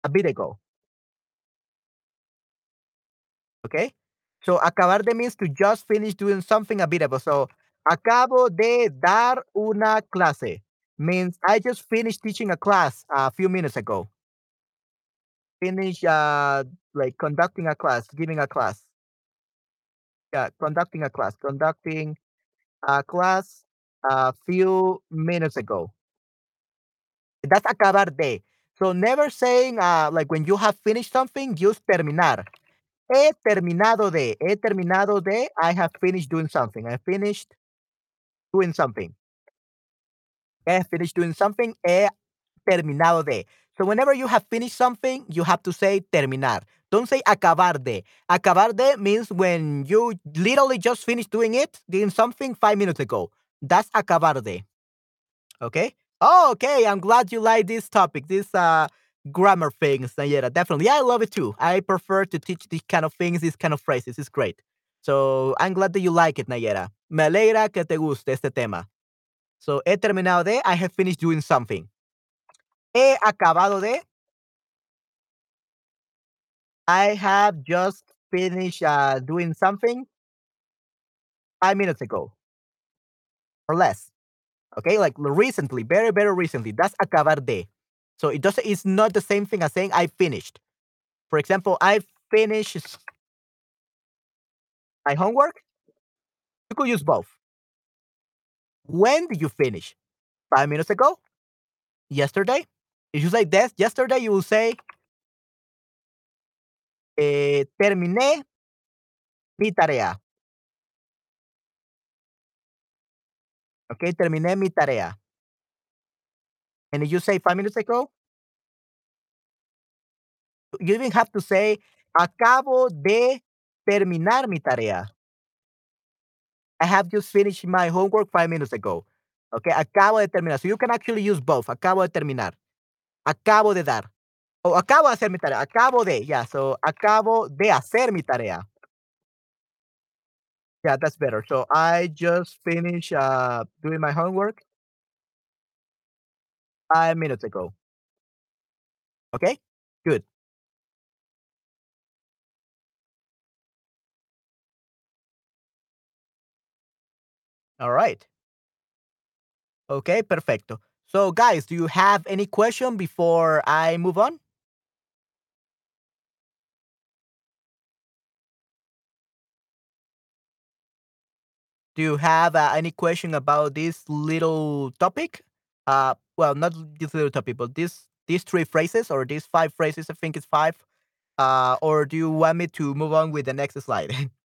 a bit ago. Okay? So acabar de means to just finish doing something a bit ago. So acabo de dar una clase means I just finished teaching a class a few minutes ago. Finish uh like conducting a class, giving a class. Yeah, conducting a class, conducting a class a few minutes ago. That's acabar de. So never saying uh, like when you have finished something, use terminar. He terminado de. He terminado de. I have finished doing something. I finished doing something. He finished doing something. He terminado de. So whenever you have finished something, you have to say terminar. Don't say acabar de. Acabar de means when you literally just finished doing it, doing something five minutes ago. That's acabar de. Okay? Oh, okay. I'm glad you like this topic, this uh grammar things, Nayera. Definitely. Yeah, I love it too. I prefer to teach these kind of things, these kind of phrases. It's great. So I'm glad that you like it, Nayera. Me alegra que te guste este tema. So he terminado de, I have finished doing something. He acabado de, I have just finished uh, doing something five minutes ago or less. Okay, like recently, very, very recently. That's acabar de. So it doesn't. It's not the same thing as saying I finished. For example, I finished my homework. You could use both. When did you finish? Five minutes ago? Yesterday? If you say this yesterday, you will say eh, terminé mi tarea. Okay, terminé mi tarea. And if you say five minutes ago, you even have to say acabo de terminar mi tarea. I have just finished my homework five minutes ago. Okay, acabo de terminar. So you can actually use both. Acabo de terminar. Acabo de dar. O acabo de hacer mi tarea. Acabo de. Yeah, so acabo de hacer mi tarea. Yeah, that's better. So I just finished uh, doing my homework five minutes ago. Okay, good. All right. Okay, perfecto. So, guys, do you have any question before I move on? Do you have uh, any question about this little topic? Uh, well, not this little topic, but this these three phrases or these five phrases. I think it's five. Uh, or do you want me to move on with the next slide?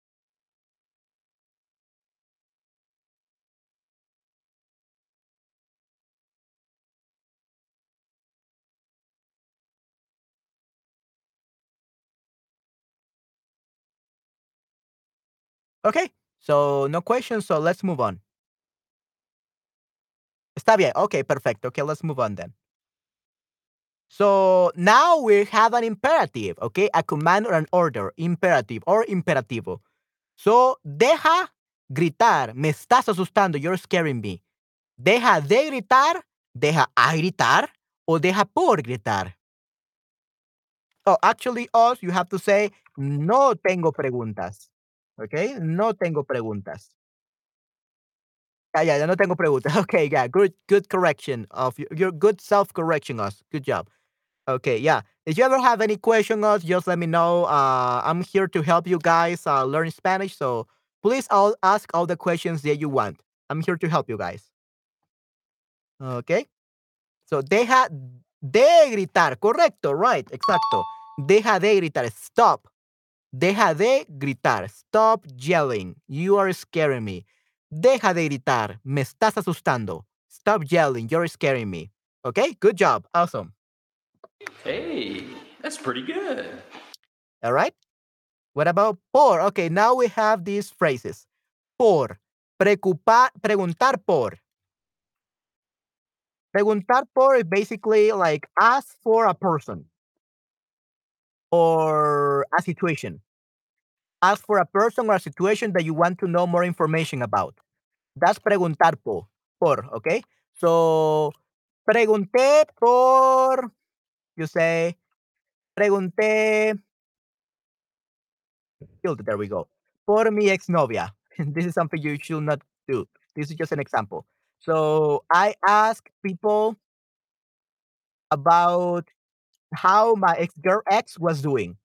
okay, so no questions. So let's move on. Está bien. Okay, perfect. Okay, let's move on then. So now we have an imperative, okay? A command or an order, imperative or imperativo. So deja gritar, me estás asustando, you're scaring me. Deja de gritar, deja a gritar o deja por gritar. Oh, actually, us, you have to say, no tengo preguntas. Okay? No tengo preguntas. Ah, yeah, yeah, no tengo preguntas. Okay, yeah, good, good correction of your, your good self correction us. Good job. Okay, yeah. If you ever have any question us, just let me know. Uh, I'm here to help you guys uh, learn Spanish. So please all ask all the questions that you want. I'm here to help you guys. Okay. So deja de gritar. Correcto, right, exacto. Deja de gritar. Stop. Deja de gritar. Stop yelling. You are scaring me. Deja de gritar. Me estás asustando. Stop yelling. You're scaring me. Okay, good job. Awesome. Hey, that's pretty good. All right. What about por? Okay, now we have these phrases. Por. Preocupar, preguntar por. Preguntar por is basically like ask for a person or a situation. Ask for a person or a situation that you want to know more information about. That's preguntar por, por okay? So, pregunté por, you say, pregunté, there we go, por mi exnovia. this is something you should not do. This is just an example. So, I ask people about how my ex girl ex was doing.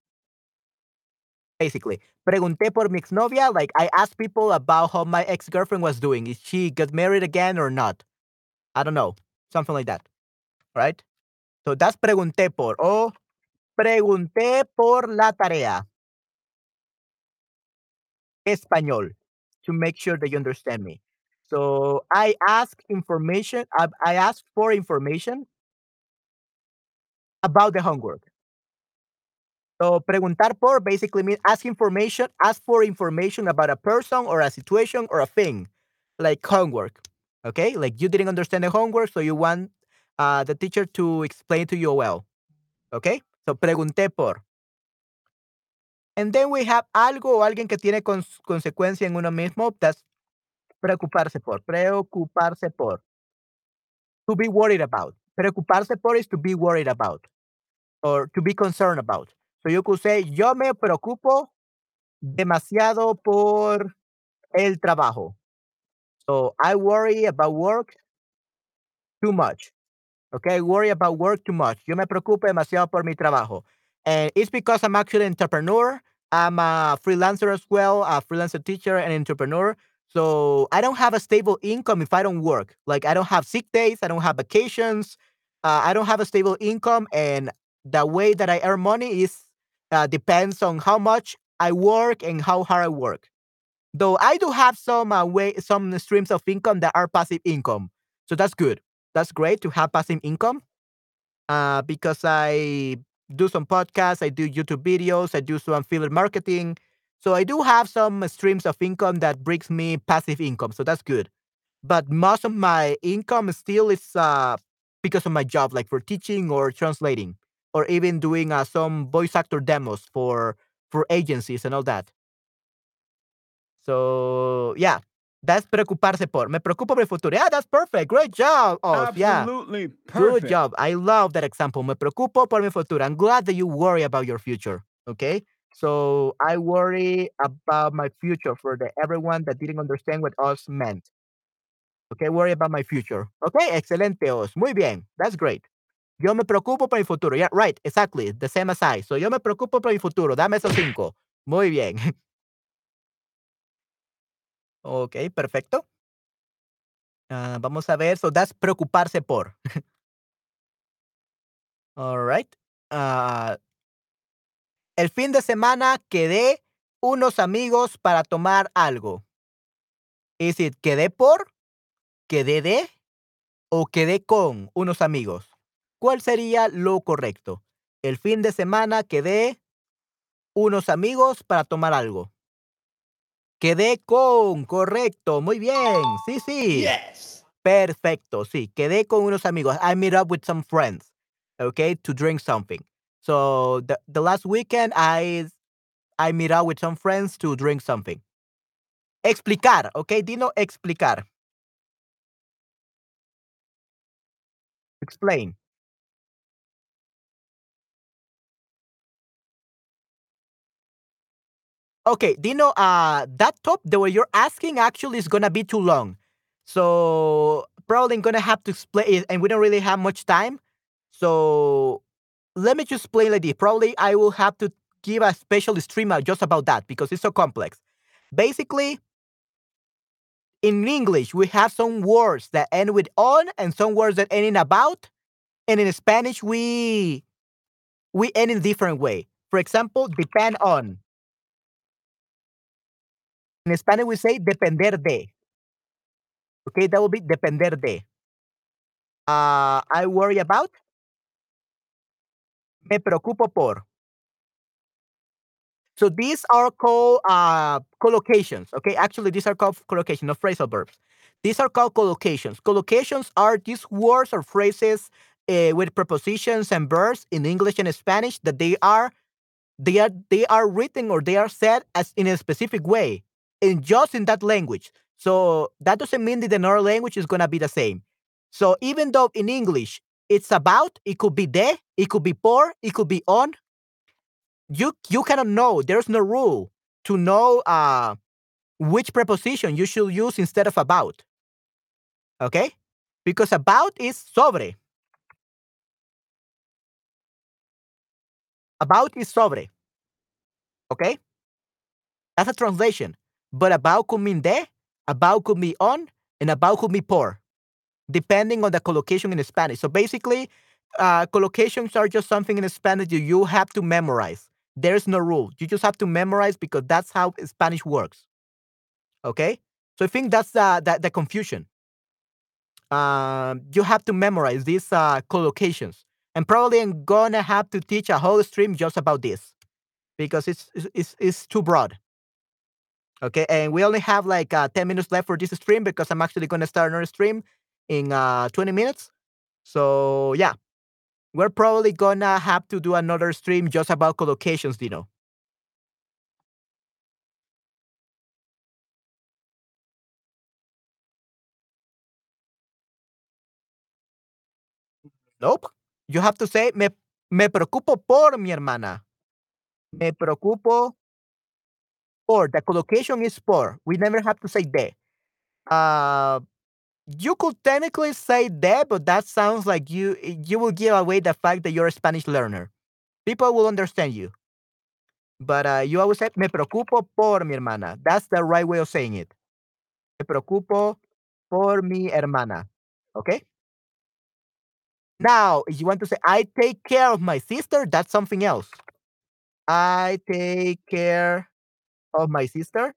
Basically, pregunté por mi exnovia. Like I asked people about how my ex girlfriend was doing. Is she got married again or not? I don't know, something like that, right? So that's pregunté por. O pregunté por la tarea. Español to make sure that you understand me. So I ask information. I, I ask for information about the homework. So preguntar por basically means ask information, ask for information about a person or a situation or a thing, like homework. Okay, like you didn't understand the homework, so you want uh, the teacher to explain to you well. Okay, so pregunté por. And then we have algo o alguien que tiene cons consecuencia en uno mismo. That's preocuparse por. Preocuparse por. To be worried about. Preocuparse por is to be worried about or to be concerned about. So you could say, yo me preocupo demasiado por el trabajo. So I worry about work too much. Okay, I worry about work too much. Yo me preocupo demasiado por mi trabajo. And it's because I'm actually an entrepreneur. I'm a freelancer as well, a freelancer teacher and entrepreneur. So I don't have a stable income if I don't work. Like I don't have sick days, I don't have vacations, uh, I don't have a stable income, and the way that I earn money is uh, depends on how much I work and how hard I work. Though I do have some uh, way, some streams of income that are passive income, so that's good. That's great to have passive income, uh, because I do some podcasts, I do YouTube videos, I do some affiliate marketing, so I do have some streams of income that brings me passive income. So that's good. But most of my income still is uh, because of my job, like for teaching or translating or even doing uh, some voice actor demos for for agencies and all that. So yeah, that's preocuparse por. Me preocupo por el futuro. Yeah, that's perfect. Great job. Oh, Absolutely yeah. perfect. Good job. I love that example. Me preocupo por mi futuro. I'm glad that you worry about your future. Okay. So I worry about my future for the everyone that didn't understand what us meant. Okay, worry about my future. Okay, excelente, Os. Muy bien. That's great. Yo me preocupo por mi futuro. Yeah, right, exactly. The same as I. So yo me preocupo por mi futuro. Dame esos cinco. Muy bien. ok, perfecto. Uh, vamos a ver. So that's preocuparse por. All right. Uh, el fin de semana quedé unos amigos para tomar algo. Is it quedé por, quedé de o quedé con unos amigos? ¿Cuál sería lo correcto? El fin de semana quedé unos amigos para tomar algo. Quedé con, correcto, muy bien, sí, sí. Yes. Perfecto, sí, quedé con unos amigos. I meet up with some friends, okay, to drink something. So the, the last weekend I I meet up with some friends to drink something. Explicar, okay, Dino, explicar. Explain. Okay, Dino, uh, that top the way you're asking actually is gonna be too long. So probably I'm gonna have to explain it, and we don't really have much time. So let me just explain like this. Probably I will have to give a special stream just about that because it's so complex. Basically, in English, we have some words that end with on and some words that end in about. And in Spanish, we we end in different way. For example, depend on. In Spanish, we say depender de. Okay, that will be depender de. Uh, I worry about. Me preocupo por. So these are called uh, collocations. Okay, actually, these are called collocations, not phrasal verbs. These are called collocations. Collocations are these words or phrases uh, with prepositions and verbs in English and Spanish that they are they are they are written or they are said as in a specific way, in just in that language. So that doesn't mean that another language is gonna be the same. So even though in English it's about, it could be de, it could be por, it could be on, you you cannot know. There's no rule to know uh, which preposition you should use instead of about. Okay? Because about is sobre. About is sobre. Okay? That's a translation. But about could mean de, about could be on, and about could be por, depending on the collocation in Spanish. So basically, uh, collocations are just something in Spanish you have to memorize. There's no rule. You just have to memorize because that's how Spanish works. Okay? So I think that's uh, the, the confusion. Um, you have to memorize these uh, collocations. And probably I'm gonna have to teach a whole stream just about this because it's it's, it's too broad. Okay, and we only have like uh, 10 minutes left for this stream because I'm actually gonna start another stream in uh, 20 minutes. So yeah, we're probably gonna have to do another stream just about collocations, Dino. Nope. You have to say, me, me preocupo por mi hermana. Me preocupo por. The collocation is por. We never have to say de. Uh, you could technically say that, but that sounds like you you will give away the fact that you're a Spanish learner. People will understand you. But uh, you always say, me preocupo por mi hermana. That's the right way of saying it. Me preocupo por mi hermana. Okay? Now, if you want to say, I take care of my sister, that's something else. I take care of my sister.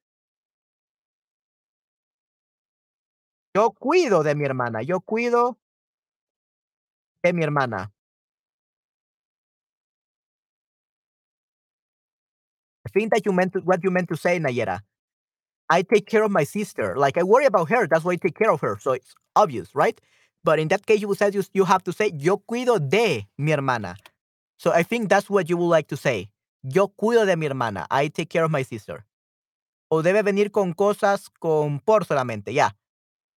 Yo cuido de mi hermana. Yo cuido de mi hermana. I think that you meant to, what you meant to say, Nayera. I take care of my sister. Like I worry about her. That's why I take care of her. So it's obvious, right? But in that case, you would say you, you have to say yo cuido de mi hermana. So I think that's what you would like to say. Yo cuido de mi hermana. I take care of my sister. O debe venir con cosas con por solamente. Yeah.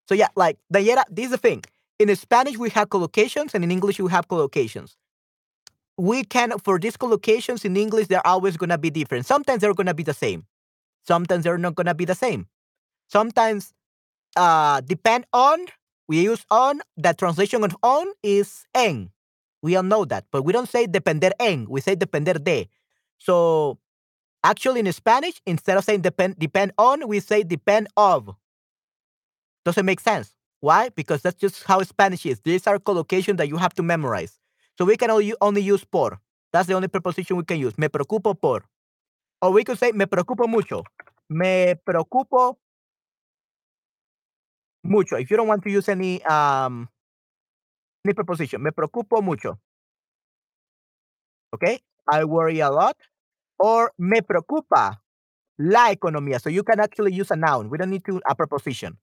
So yeah, like Nayera, this is the thing. In Spanish we have collocations, and in English we have collocations. We can for these collocations in English they're always gonna be different. Sometimes they're gonna be the same. Sometimes they're not gonna be the same. Sometimes uh depend on we use on. The translation of on is en. We all know that, but we don't say depender en. We say depender de. So actually in Spanish, instead of saying depend depend on, we say depend of. Doesn't make sense. Why? Because that's just how Spanish is. These are collocations that you have to memorize. So we can only, use por. That's the only preposition we can use. Me preocupo por. Or we could say me preocupo mucho. Me preocupo mucho. If you don't want to use any um any preposition, me preocupo mucho. Okay? I worry a lot. Or me preocupa la economía. So you can actually use a noun. We don't need to a preposition.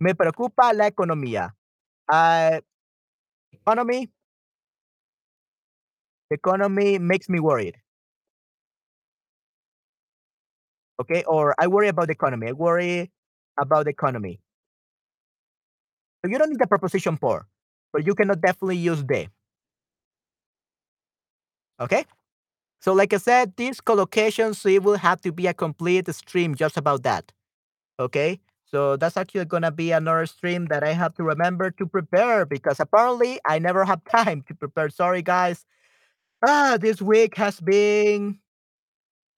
Me preocupa la economía. Uh, economy. Economy makes me worried. Okay, or I worry about the economy. I worry about the economy. So you don't need the preposition for, but you cannot definitely use de. Okay? So like I said, these collocations, it will have to be a complete stream just about that. Okay? So that's actually gonna be another stream that I have to remember to prepare because apparently I never have time to prepare. Sorry guys. Ah, this week has been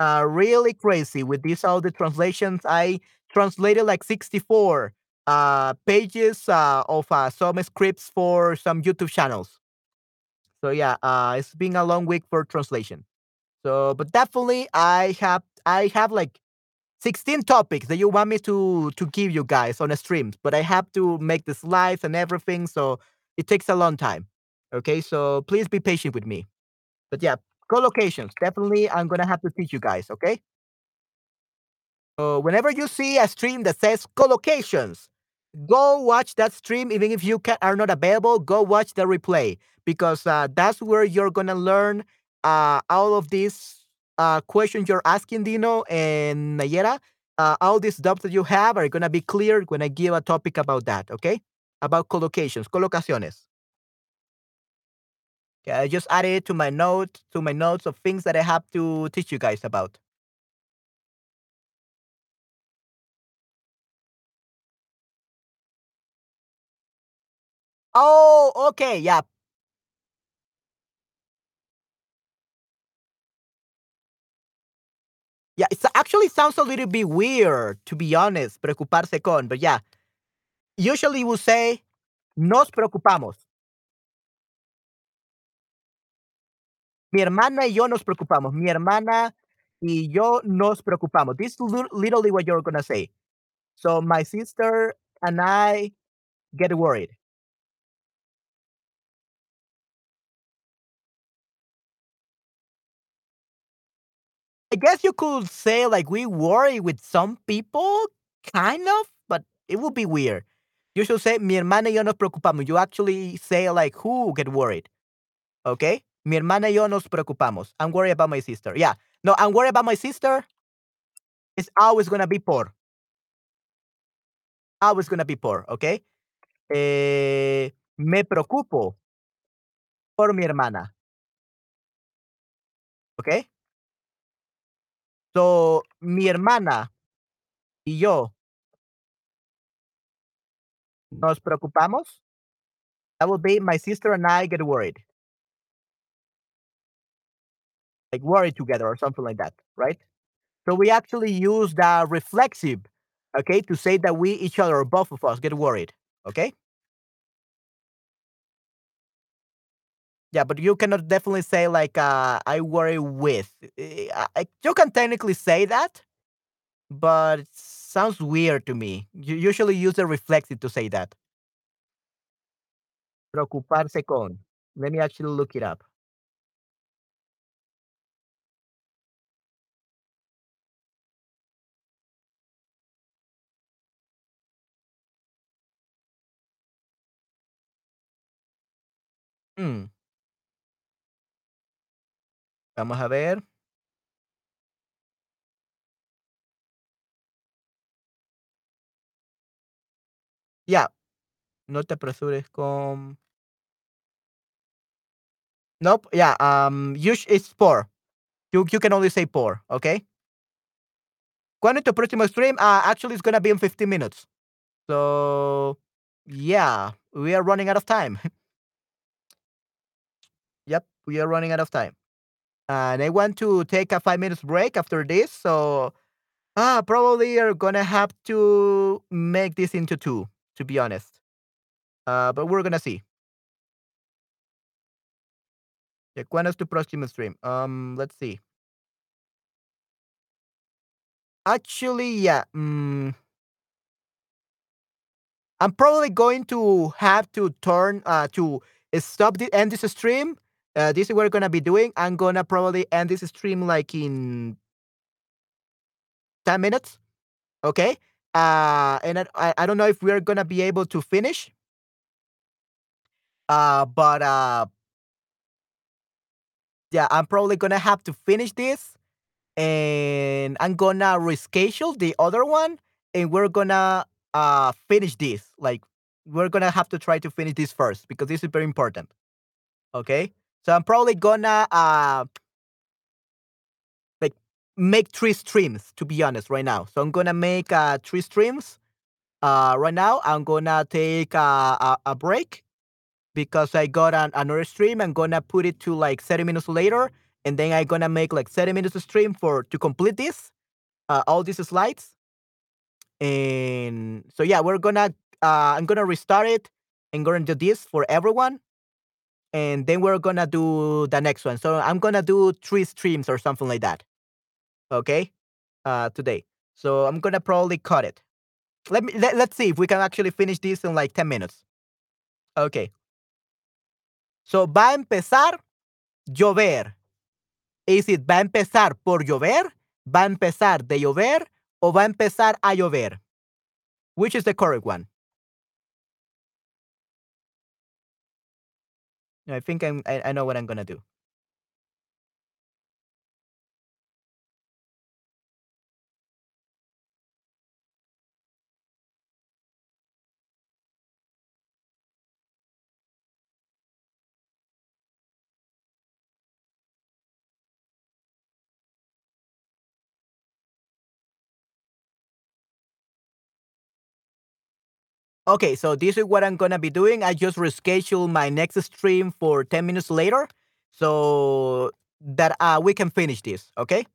uh, really crazy with these all the translations. I translated like 64 uh, pages uh, of uh, some scripts for some YouTube channels. So yeah, uh, it's been a long week for translation. So, but definitely, I have I have like 16 topics that you want me to to give you guys on a stream, but I have to make the slides and everything, so it takes a long time. Okay, so please be patient with me. But yeah, collocations. Definitely, I'm gonna have to teach you guys. Okay. So whenever you see a stream that says collocations, go watch that stream. Even if you can, are not available, go watch the replay because uh, that's where you're gonna learn uh, all of these uh, questions you're asking, Dino and Nayera. Uh, all these doubts that you have are gonna be cleared when I give a topic about that. Okay, about collocations, colocaciones. Yeah, I just added to my notes, to my notes of things that I have to teach you guys about. Oh, okay, yeah. Yeah, it actually sounds a little bit weird, to be honest, preocuparse con, but yeah. Usually we'll say, nos preocupamos. Mi hermana y yo nos preocupamos. Mi hermana y yo nos preocupamos. This is literally what you're gonna say. So my sister and I get worried. I guess you could say like we worry with some people, kind of, but it would be weird. You should say mi hermana y yo nos preocupamos. You actually say like who get worried. Okay? Mi hermana y yo nos preocupamos. I'm worried about my sister. Yeah. No, I'm worried about my sister. It's always gonna be por. Always gonna be por, okay? Eh, me preocupo por mi hermana. Okay? So, mi hermana y yo nos preocupamos. That would be my sister and I get worried. Like worried together or something like that, right? So we actually use the reflexive, okay, to say that we each other both of us get worried, okay? Yeah, but you cannot definitely say like uh, I worry with. I, you can technically say that, but it sounds weird to me. You usually use the reflexive to say that. Preocuparse con. Let me actually look it up. Mm. Vamos a ver. Yeah. No te apresures con. Nope. Yeah. Um. You it's por. You you can only say por. Okay. ¿Cuándo es tu próximo stream? Uh, actually, it's gonna be in 15 minutes. So, yeah, we are running out of time. yep, we are running out of time. And I want to take a five minutes break after this. So, uh, probably are gonna have to make this into two, to be honest. Uh, but we're gonna see. Yeah, when is the próximo stream? Um, let's see. Actually, yeah. Mm, I'm probably going to have to turn uh, to stop the end this stream. Uh, this is what we're gonna be doing. I'm gonna probably end this stream like in ten minutes. Okay. Uh, and I, I don't know if we're gonna be able to finish. Uh, but uh, yeah, I'm probably gonna have to finish this and I'm gonna reschedule the other one, and we're gonna uh finish this. Like we're gonna have to try to finish this first because this is very important. Okay, so I'm probably gonna uh like make three streams to be honest right now. So I'm gonna make uh three streams. Uh, right now I'm gonna take a, a, a break because I got an, another stream. I'm gonna put it to like 30 minutes later and then I'm gonna make like 30 minutes stream for to complete this, uh, all these slides. And so yeah, we're gonna uh, I'm gonna restart it and gonna do this for everyone, and then we're gonna do the next one. So I'm gonna do three streams or something like that. Okay, uh, today. So I'm gonna probably cut it. Let me let, let's see if we can actually finish this in like 10 minutes. Okay. So va a empezar llover Is it va a empezar por llover? ¿Va a empezar de llover? ¿O va a empezar a llover? Which is the correct one? I think I'm, I, I know what I'm gonna do. Okay, so this is what I'm gonna be doing. I just reschedule my next stream for 10 minutes later so that uh, we can finish this, okay?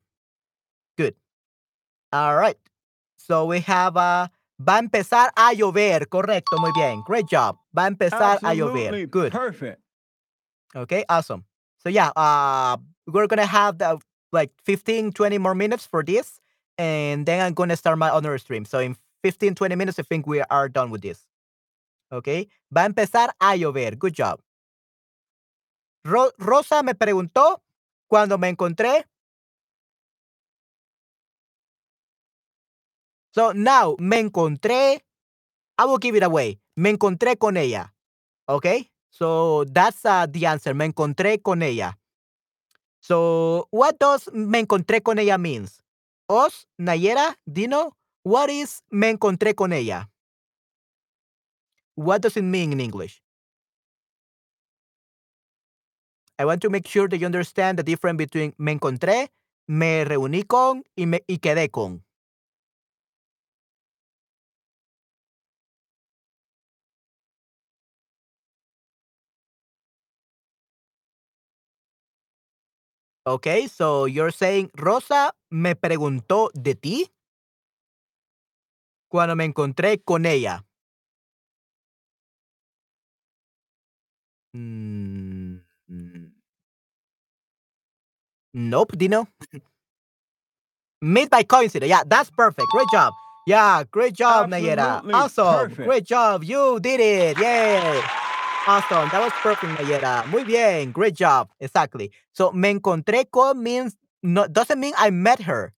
Good. All right. So we have uh, va a empezar a llover. Correcto, muy bien. Great job. Va a empezar a llover. Good. perfect. Okay, awesome. So yeah, uh we're gonna have the like 15, 20 more minutes for this, and then I'm gonna start my other stream. So in 15, 20 minutes, I think we are done with this. Okay, va a empezar a llover. Good job. Ro- Rosa me preguntó cuando me encontré. So now, me encontré. I will give it away. Me encontré con ella. Okay? So that's uh, the answer. Me encontré con ella. So what does me encontré con ella means? Os, Nayera, Dino, what is me encontré con ella? What does it mean in English? I want to make sure that you understand the difference between me encontré, me reuní con y me y quedé con. Okay, so you're saying Rosa me preguntó de ti cuando me encontré con ella. Mm, mm. Nope, Dino. Meet by coincidence. Yeah, that's perfect. Great job. Yeah, great job, Nayera. Awesome. perfect. Great job. You did it. Yay. Awesome. That was perfect, Nayera. Muy bien. Great job. Exactly. So, me encontré con means no doesn't mean I met her,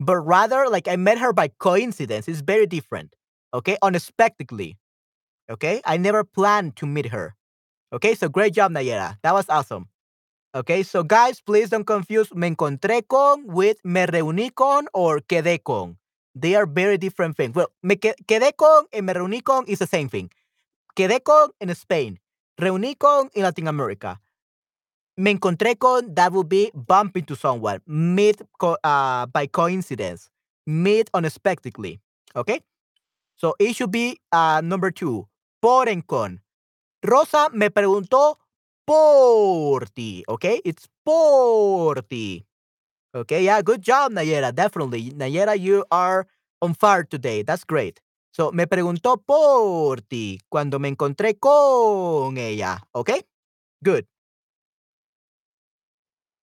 but rather like I met her by coincidence. It's very different. Okay, unexpectedly. Okay, I never planned to meet her. Okay, so great job, Nayera. That was awesome. Okay, so guys, please don't confuse me encontré con with me reuní con or quedé con. They are very different things. Well, me que- quedé con and me reuní con is the same thing. Quedé con in Spain. Reuní con in Latin America. Me encontré con, that would be bump into someone. Meet co- uh, by coincidence. Meet unexpectedly. Okay? So it should be uh, number two. Por en con. Rosa me preguntó por ti. Okay? It's por ti. Okay, yeah, good job, Nayera. Definitely. Nayera, you are on fire today. That's great. So, me preguntó por ti cuando me encontré con ella. Okay? Good.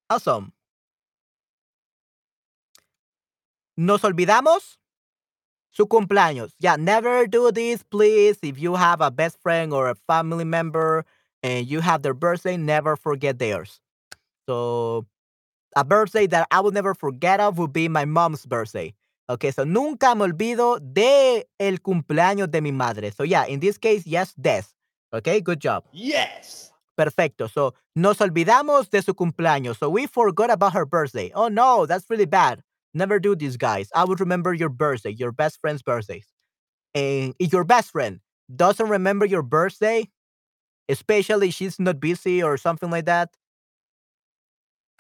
Awesome. Nos olvidamos su cumpleaños. Yeah, never do this, please. If you have a best friend or a family member and you have their birthday, never forget theirs. So, a birthday that I will never forget of would be my mom's birthday. Okay, so nunca me olvido de el cumpleaños de mi madre. So yeah, in this case, yes, des. Okay, good job. Yes. Perfecto. So nos olvidamos de su cumpleaños. So we forgot about her birthday. Oh no, that's really bad. Never do this, guys. I would remember your birthday, your best friend's birthday. And if your best friend doesn't remember your birthday, especially she's not busy or something like that,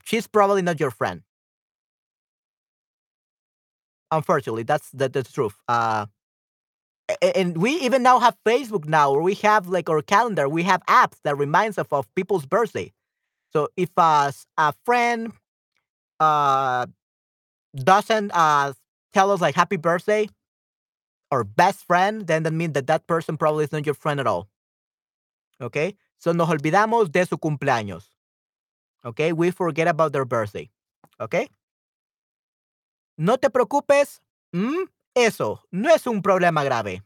she's probably not your friend. Unfortunately, that's that, that's the truth. Uh, and we even now have Facebook now, or we have like our calendar. We have apps that reminds us of people's birthday. So if uh, a friend uh doesn't uh tell us like happy birthday or best friend, then that means that that person probably is not your friend at all. Okay, so nos olvidamos de su cumpleaños. Okay, we forget about their birthday. Okay. No te preocupes. mm, eso no es un problema grave.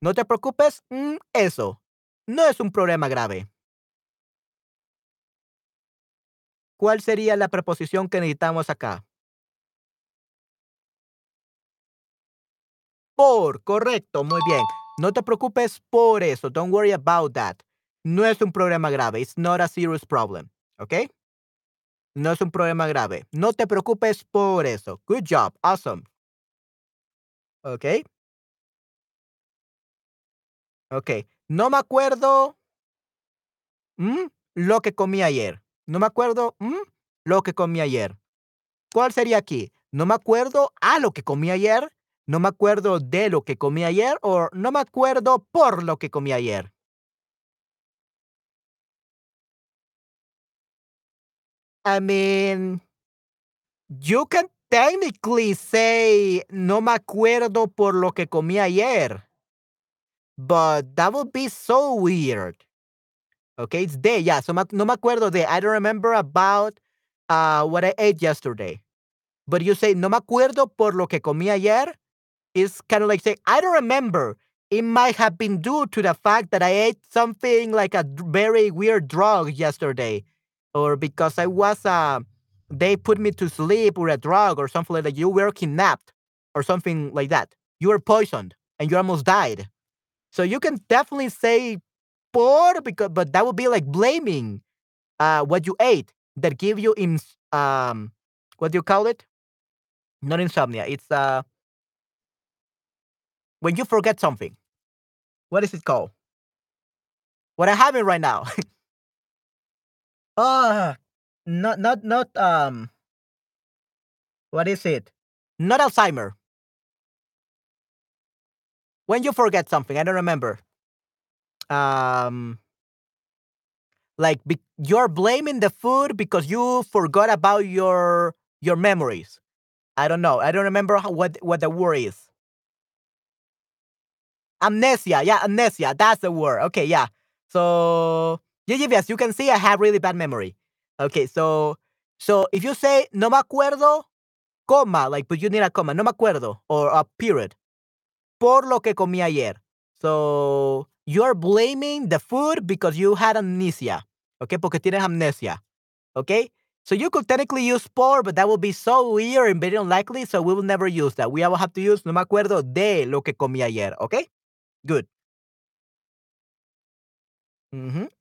No te preocupes. mm, eso no es un problema grave. ¿Cuál sería la preposición que necesitamos acá? Por, correcto, muy bien. No te preocupes por eso. Don't worry about that. No es un problema grave. It's not a serious problem. ¿Ok? No es un problema grave. No te preocupes por eso. Good job. Awesome. ¿Ok? Ok. No me acuerdo ¿Mm? lo que comí ayer. No me acuerdo ¿Mm? lo que comí ayer. ¿Cuál sería aquí? No me acuerdo a lo que comí ayer. No me acuerdo de lo que comí ayer. O no me acuerdo por lo que comí ayer. I mean, you can technically say no me acuerdo por lo que comí ayer. But that would be so weird. Okay, it's de, yeah. So no me acuerdo de. I don't remember about uh, what I ate yesterday. But you say no me acuerdo por lo que comí ayer. It's kind of like saying I don't remember. It might have been due to the fact that I ate something like a very weird drug yesterday or because I was uh they put me to sleep with a drug or something like that. You were kidnapped or something like that. You were poisoned and you almost died. So you can definitely say por because but that would be like blaming uh what you ate that give you in um what do you call it? Not insomnia. It's uh when you forget something. What is it called? What I have it right now. Uh not not not um what is it? Not Alzheimer. When you forget something, I don't remember. Um like be, you're blaming the food because you forgot about your your memories. I don't know. I don't remember how, what what the word is. Amnesia. Yeah, amnesia. That's the word. Okay, yeah. So yes, you can see I have really bad memory. Okay, so so if you say no me acuerdo, comma, like but you need a comma, no me acuerdo, or a period. Por lo que comí ayer. So you're blaming the food because you had amnesia. Okay, porque tienes amnesia. Okay? So you could technically use por, but that would be so weird and very unlikely, so we will never use that. We will have to use no me acuerdo de lo que comí ayer. Okay? Good. Mm-hmm.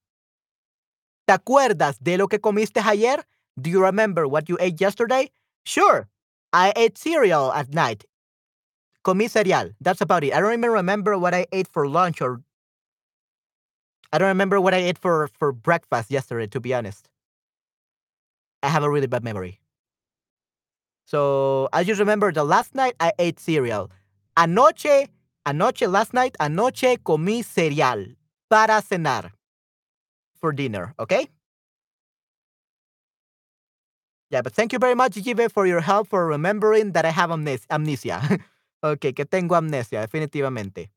¿Te acuerdas de lo que comiste ayer? Do you remember what you ate yesterday? Sure. I ate cereal at night. Comí cereal. That's about it. I don't even remember what I ate for lunch or I don't remember what I ate for, for breakfast yesterday, to be honest. I have a really bad memory. So I just remember the last night I ate cereal. Anoche, anoche, last night, anoche comí cereal para cenar for dinner, okay? Yeah, but thank you very much, Jive, for your help for remembering that I have amnes amnesia. okay, que tengo amnesia, definitivamente.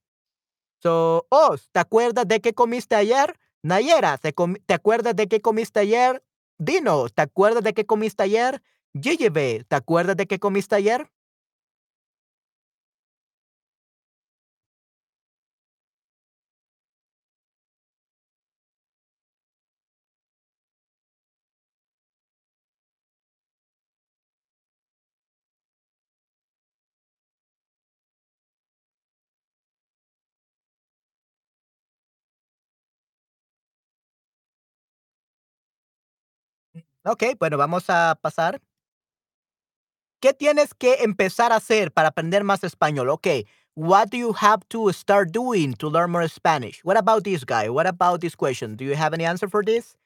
So, oh, ¿te acuerdas de qué comiste ayer? Nayera, ¿te, ¿te acuerdas de qué comiste ayer? Dino, ¿te acuerdas de qué comiste ayer? Jive, ¿te acuerdas de qué comiste ayer? Ok, bueno, vamos a pasar. ¿Qué tienes que empezar a hacer para aprender más español? Okay, what do you have to start doing to learn more Spanish? What about this guy? What about this question? Do you have any answer for this?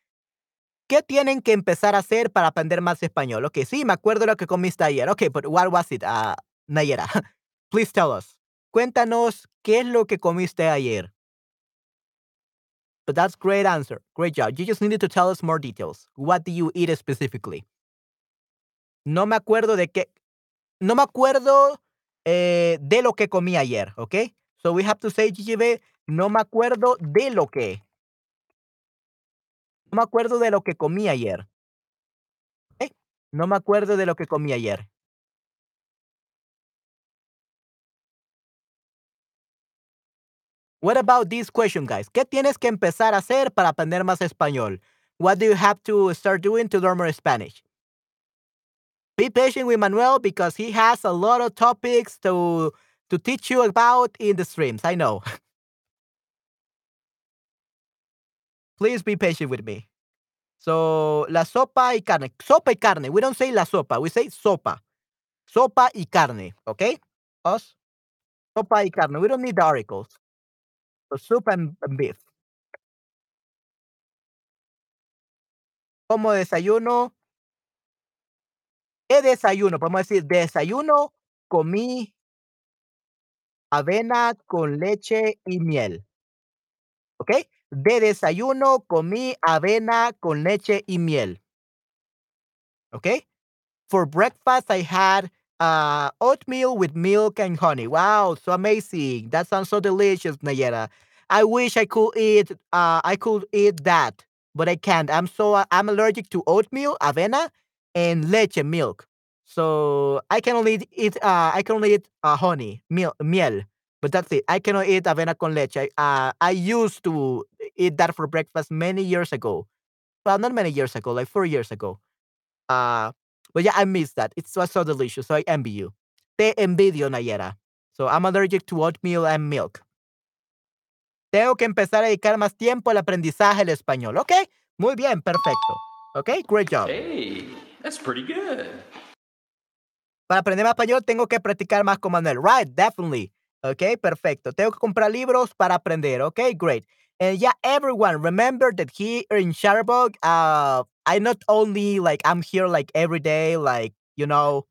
¿Qué tienen que empezar a hacer para aprender más español? Okay, sí, me acuerdo lo que comiste ayer. Okay, but what was it? Uh, Nayera, please tell us. Cuéntanos qué es lo que comiste ayer. But that's great answer. Great job. You just needed to tell us more details. What do you eat specifically? No me acuerdo de qué. No me acuerdo eh, de lo que comí ayer, ¿ok? So we have to say, GGB, no me acuerdo de lo que. No me acuerdo de lo que comí ayer. ¿Okay? No me acuerdo de lo que comí ayer. What about this question, guys? ¿Qué tienes que empezar a hacer para aprender más español? what do you have to start doing to learn more Spanish? Be patient with Manuel because he has a lot of topics to to teach you about in the streams. I know. Please be patient with me. So, la sopa y carne. Sopa y carne. We don't say la sopa. We say sopa. Sopa y carne. Okay? Us? Sopa y carne. We don't need the articles. So, soup and, and beef. Como desayuno. ¿Qué desayuno? Podemos decir desayuno, comí avena con leche y miel. ¿Ok? De desayuno comí avena con leche y miel. ¿Ok? For breakfast, I had uh, oatmeal with milk and honey. Wow, so amazing. That sounds so delicious, Nayera. I wish I could eat uh, I could eat that, but I can't. I'm so I'm allergic to oatmeal, avena, and leche milk. So I can only eat uh, I can only eat uh, honey, miel, miel. But that's it. I cannot eat avena con leche. I, uh, I used to eat that for breakfast many years ago. Well, not many years ago, like four years ago. Uh, but yeah, I miss that. It was so delicious. So I envy you. Te envidio, Nayera. So I'm allergic to oatmeal and milk. Tengo que empezar a dedicar más tiempo al aprendizaje del español. Ok, muy bien, perfecto. Ok, great job. Hey, that's pretty good. Para aprender más español tengo que practicar más con Manuel. Right, definitely. Ok, perfecto. Tengo que comprar libros para aprender. Ok, great. And yeah, everyone, remember that here in Shutterbug, uh, I not only like I'm here like every day, like you know,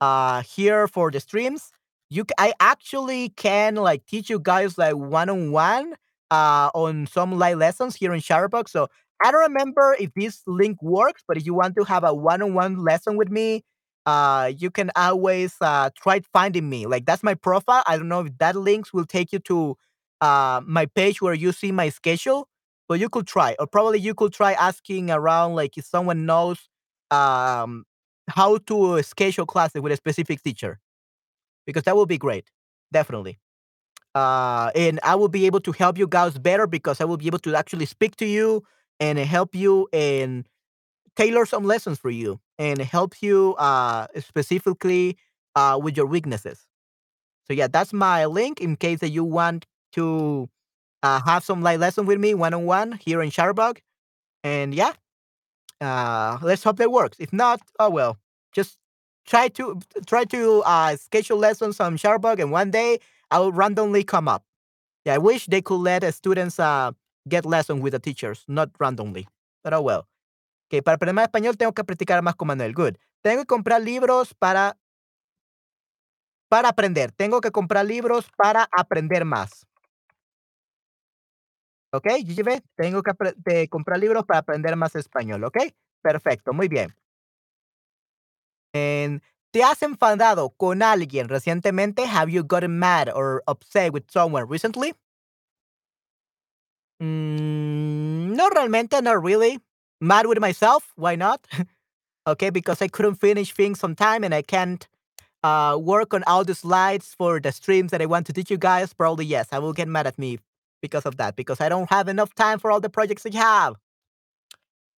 uh, here for the streams. You, I actually can like teach you guys like one on one, uh, on some live lessons here in Chatterbug. So I don't remember if this link works, but if you want to have a one on one lesson with me, uh, you can always uh, try finding me. Like that's my profile. I don't know if that links will take you to uh, my page where you see my schedule, but you could try, or probably you could try asking around, like if someone knows um, how to schedule classes with a specific teacher, because that would be great, definitely. Uh, and I will be able to help you guys better because I will be able to actually speak to you and help you and tailor some lessons for you and help you uh, specifically uh, with your weaknesses. So yeah, that's my link in case that you want to uh, have some light lesson with me one on one here in Chatterbug. And yeah, uh, let's hope that works. If not, oh well, just try to try to uh, schedule lessons on Chatterbug, and one day I will randomly come up. Yeah, I wish they could let students uh, get lessons with the teachers, not randomly. But oh well. Okay, para aprender más español tengo que practicar más con Manuel. Good. Tengo que comprar libros para para aprender. Tengo que comprar libros para aprender más. ¿Ok? GGB, tengo que comprar libros para aprender más español. ¿Ok? Perfecto, muy bien. ¿Te has enfadado con alguien recientemente? Have you gotten mad or upset with someone recently? Mm, no realmente, not really. Mad with myself? Why not? okay, because I couldn't finish things on time and I can't uh, work on all the slides for the streams that I want to teach you guys. Probably yes, I will get mad at me because of that because I don't have enough time for all the projects I have.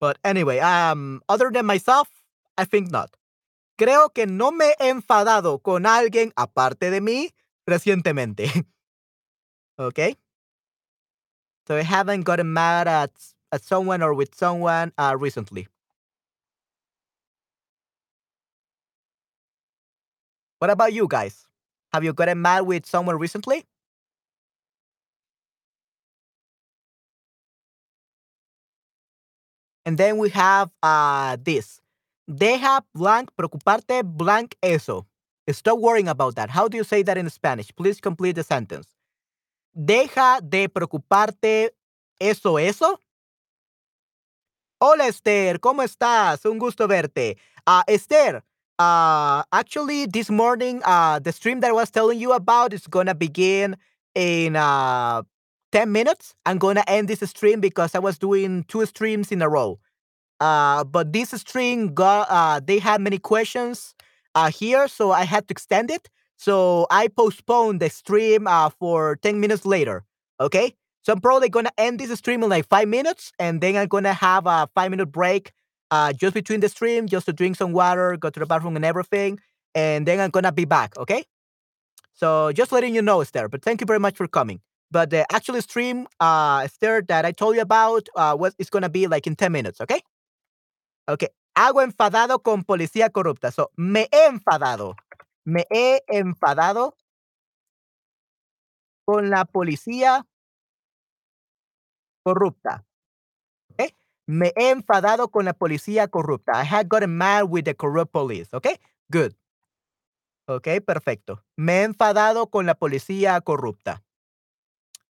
But anyway, um, other than myself, I think not. Creo que no me he enfadado con alguien aparte de mí recientemente. okay? So I haven't gotten mad at, at someone or with someone uh, recently. What about you guys? Have you gotten mad with someone recently? And then we have uh, this. Deja blank preocuparte blank eso. Stop worrying about that. How do you say that in Spanish? Please complete the sentence. Deja de preocuparte eso, eso. Hola Esther, ¿cómo estás? Un gusto verte. Uh, Esther, uh, actually this morning, uh, the stream that I was telling you about is gonna begin in uh, 10 minutes. I'm gonna end this stream because I was doing two streams in a row. Uh, but this stream got uh, they had many questions uh, here, so I had to extend it. So I postponed the stream uh, for 10 minutes later. Okay. So I'm probably gonna end this stream in like five minutes, and then I'm gonna have a five minute break uh, just between the stream, just to drink some water, go to the bathroom, and everything, and then I'm gonna be back. Okay. So just letting you know, Esther. But thank you very much for coming. But the actual stream, uh, Esther, that I told you about, uh, what is gonna be like in ten minutes. Okay. Okay. Hago enfadado con policía corrupta. So me he enfadado. Me he enfadado con la policía corrupta. Okay. Me he enfadado con la policía corrupta. I had gotten mad with the corrupt police. Okay. Good. Ok, perfecto. Me he enfadado con la policía corrupta.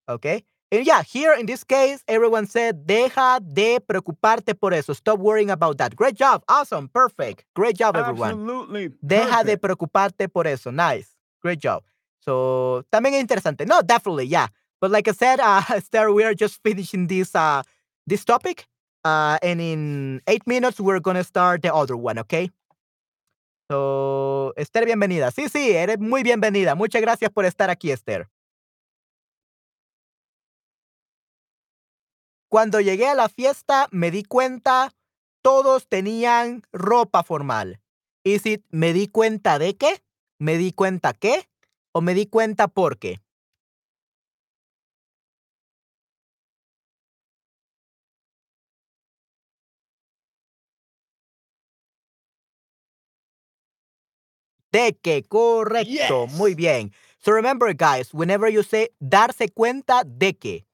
Okay. And yeah, here in this case, everyone said, deja de preocuparte por eso. Stop worrying about that. Great job. Awesome. Perfect. Great job, everyone. Absolutely. Deja de preocuparte por eso. Nice. Great job. So, también es interesante. No, definitely, yeah. But like I said, uh, Esther, we are just finishing this uh, this topic. Uh, and in eight minutes, we're going to start the other one, okay? So, Esther, bienvenida. Sí, sí, eres muy bienvenida. Muchas gracias por estar aquí, Esther. Cuando llegué a la fiesta, me di cuenta, todos tenían ropa formal. Is it, me di cuenta de qué? ¿Me di cuenta qué? ¿O me di cuenta por qué? De que, correcto. Muy bien. So remember, guys, whenever you say darse cuenta de que,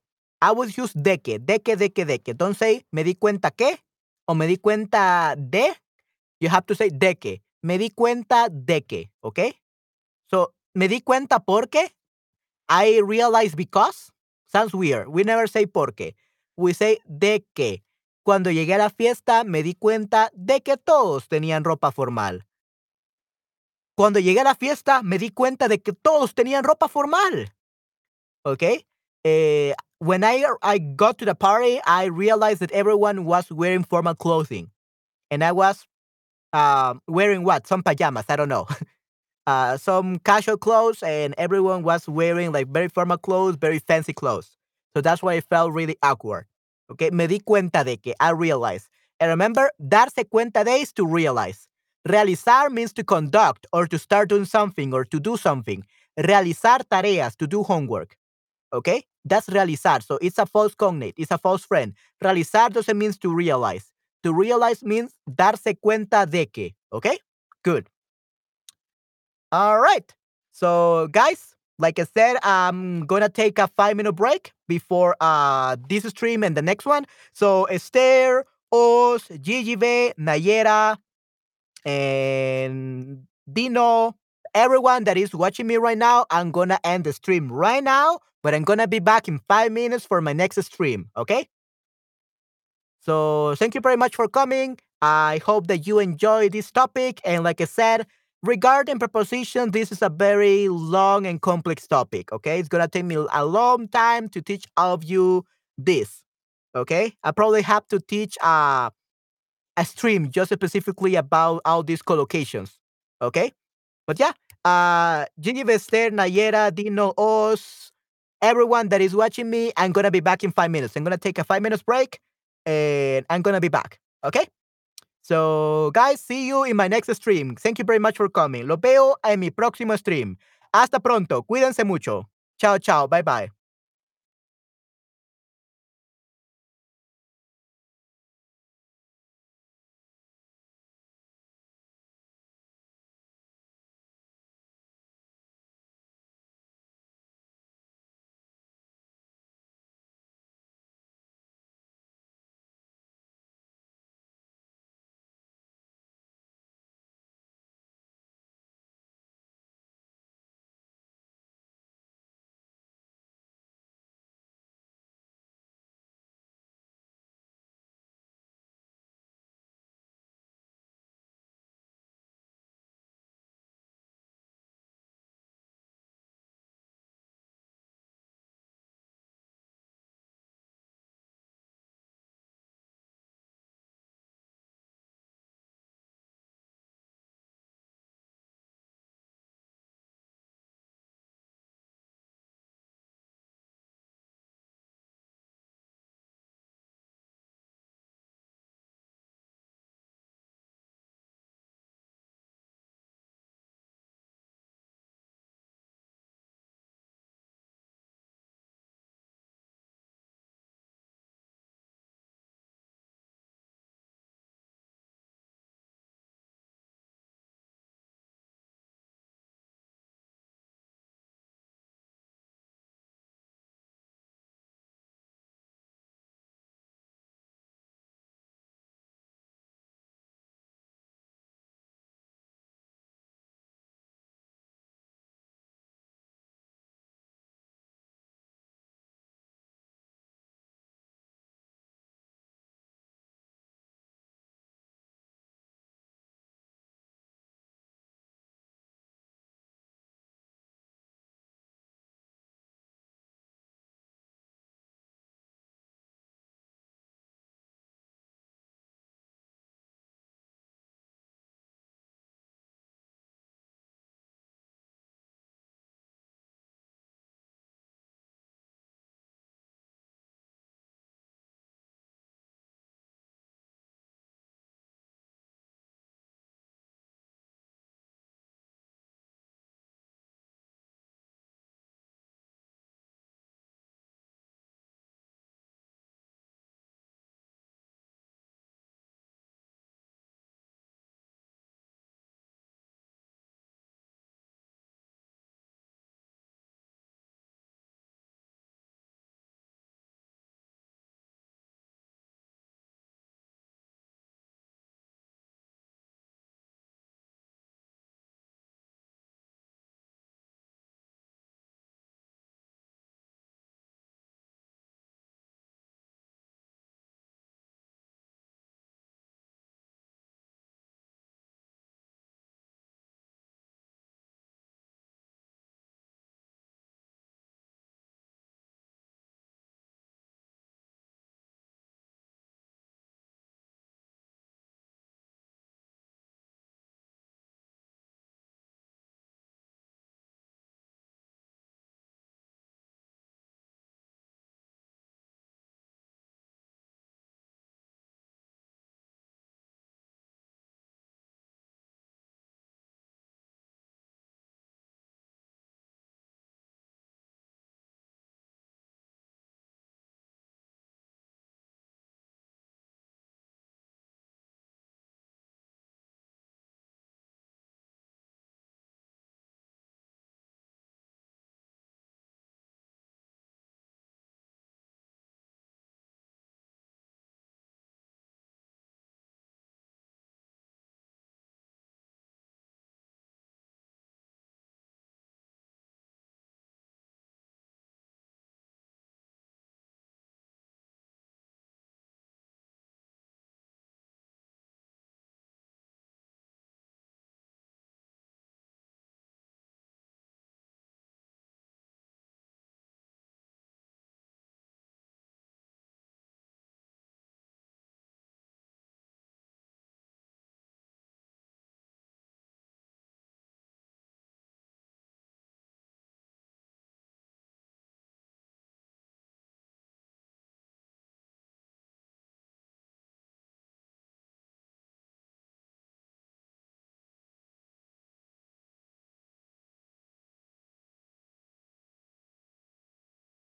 I would use de que, de que, de que, de que. Don't say me di cuenta que o me di cuenta de. You have to say de que. Me di cuenta de que, okay? So, me di cuenta porque I realized because. Sounds weird. We never say porque. We say de que. Cuando llegué a la fiesta, me di cuenta de que todos tenían ropa formal. Cuando llegué a la fiesta, me di cuenta de que todos tenían ropa formal. Okay? Eh, when I, I got to the party, I realized that everyone was wearing formal clothing. And I was um, wearing what? Some pajamas. I don't know. uh, some casual clothes, and everyone was wearing like very formal clothes, very fancy clothes. So that's why it felt really awkward. Okay, me di cuenta de que I realized. And remember, darse cuenta de is to realize. Realizar means to conduct or to start doing something or to do something. Realizar tareas, to do homework. Okay, that's realizar. So it's a false cognate, it's a false friend. Realizar doesn't mean to realize. To realize means darse cuenta de que. Okay, good. All right. So, guys, like I said, I'm gonna take a five minute break before uh this stream and the next one. So, Esther, Oz, GGV, Nayera, and Dino, everyone that is watching me right now, I'm gonna end the stream right now, but I'm gonna be back in five minutes for my next stream. Okay. So, thank you very much for coming. I hope that you enjoy this topic. And like I said, regarding preposition, this is a very long and complex topic. Okay, it's gonna take me a long time to teach all of you this. Okay, I probably have to teach uh, a stream just specifically about all these collocations. Okay, but yeah, uh, Gigi Vester, Nayera, Dino, Oz, everyone that is watching me, I'm gonna be back in five minutes. I'm gonna take a five minutes break, and I'm gonna be back. Okay. So, guys, see you in my next stream. Thank you very much for coming. Lo veo en mi próximo stream. Hasta pronto. Cuídense mucho. Chao, chao. Bye, bye.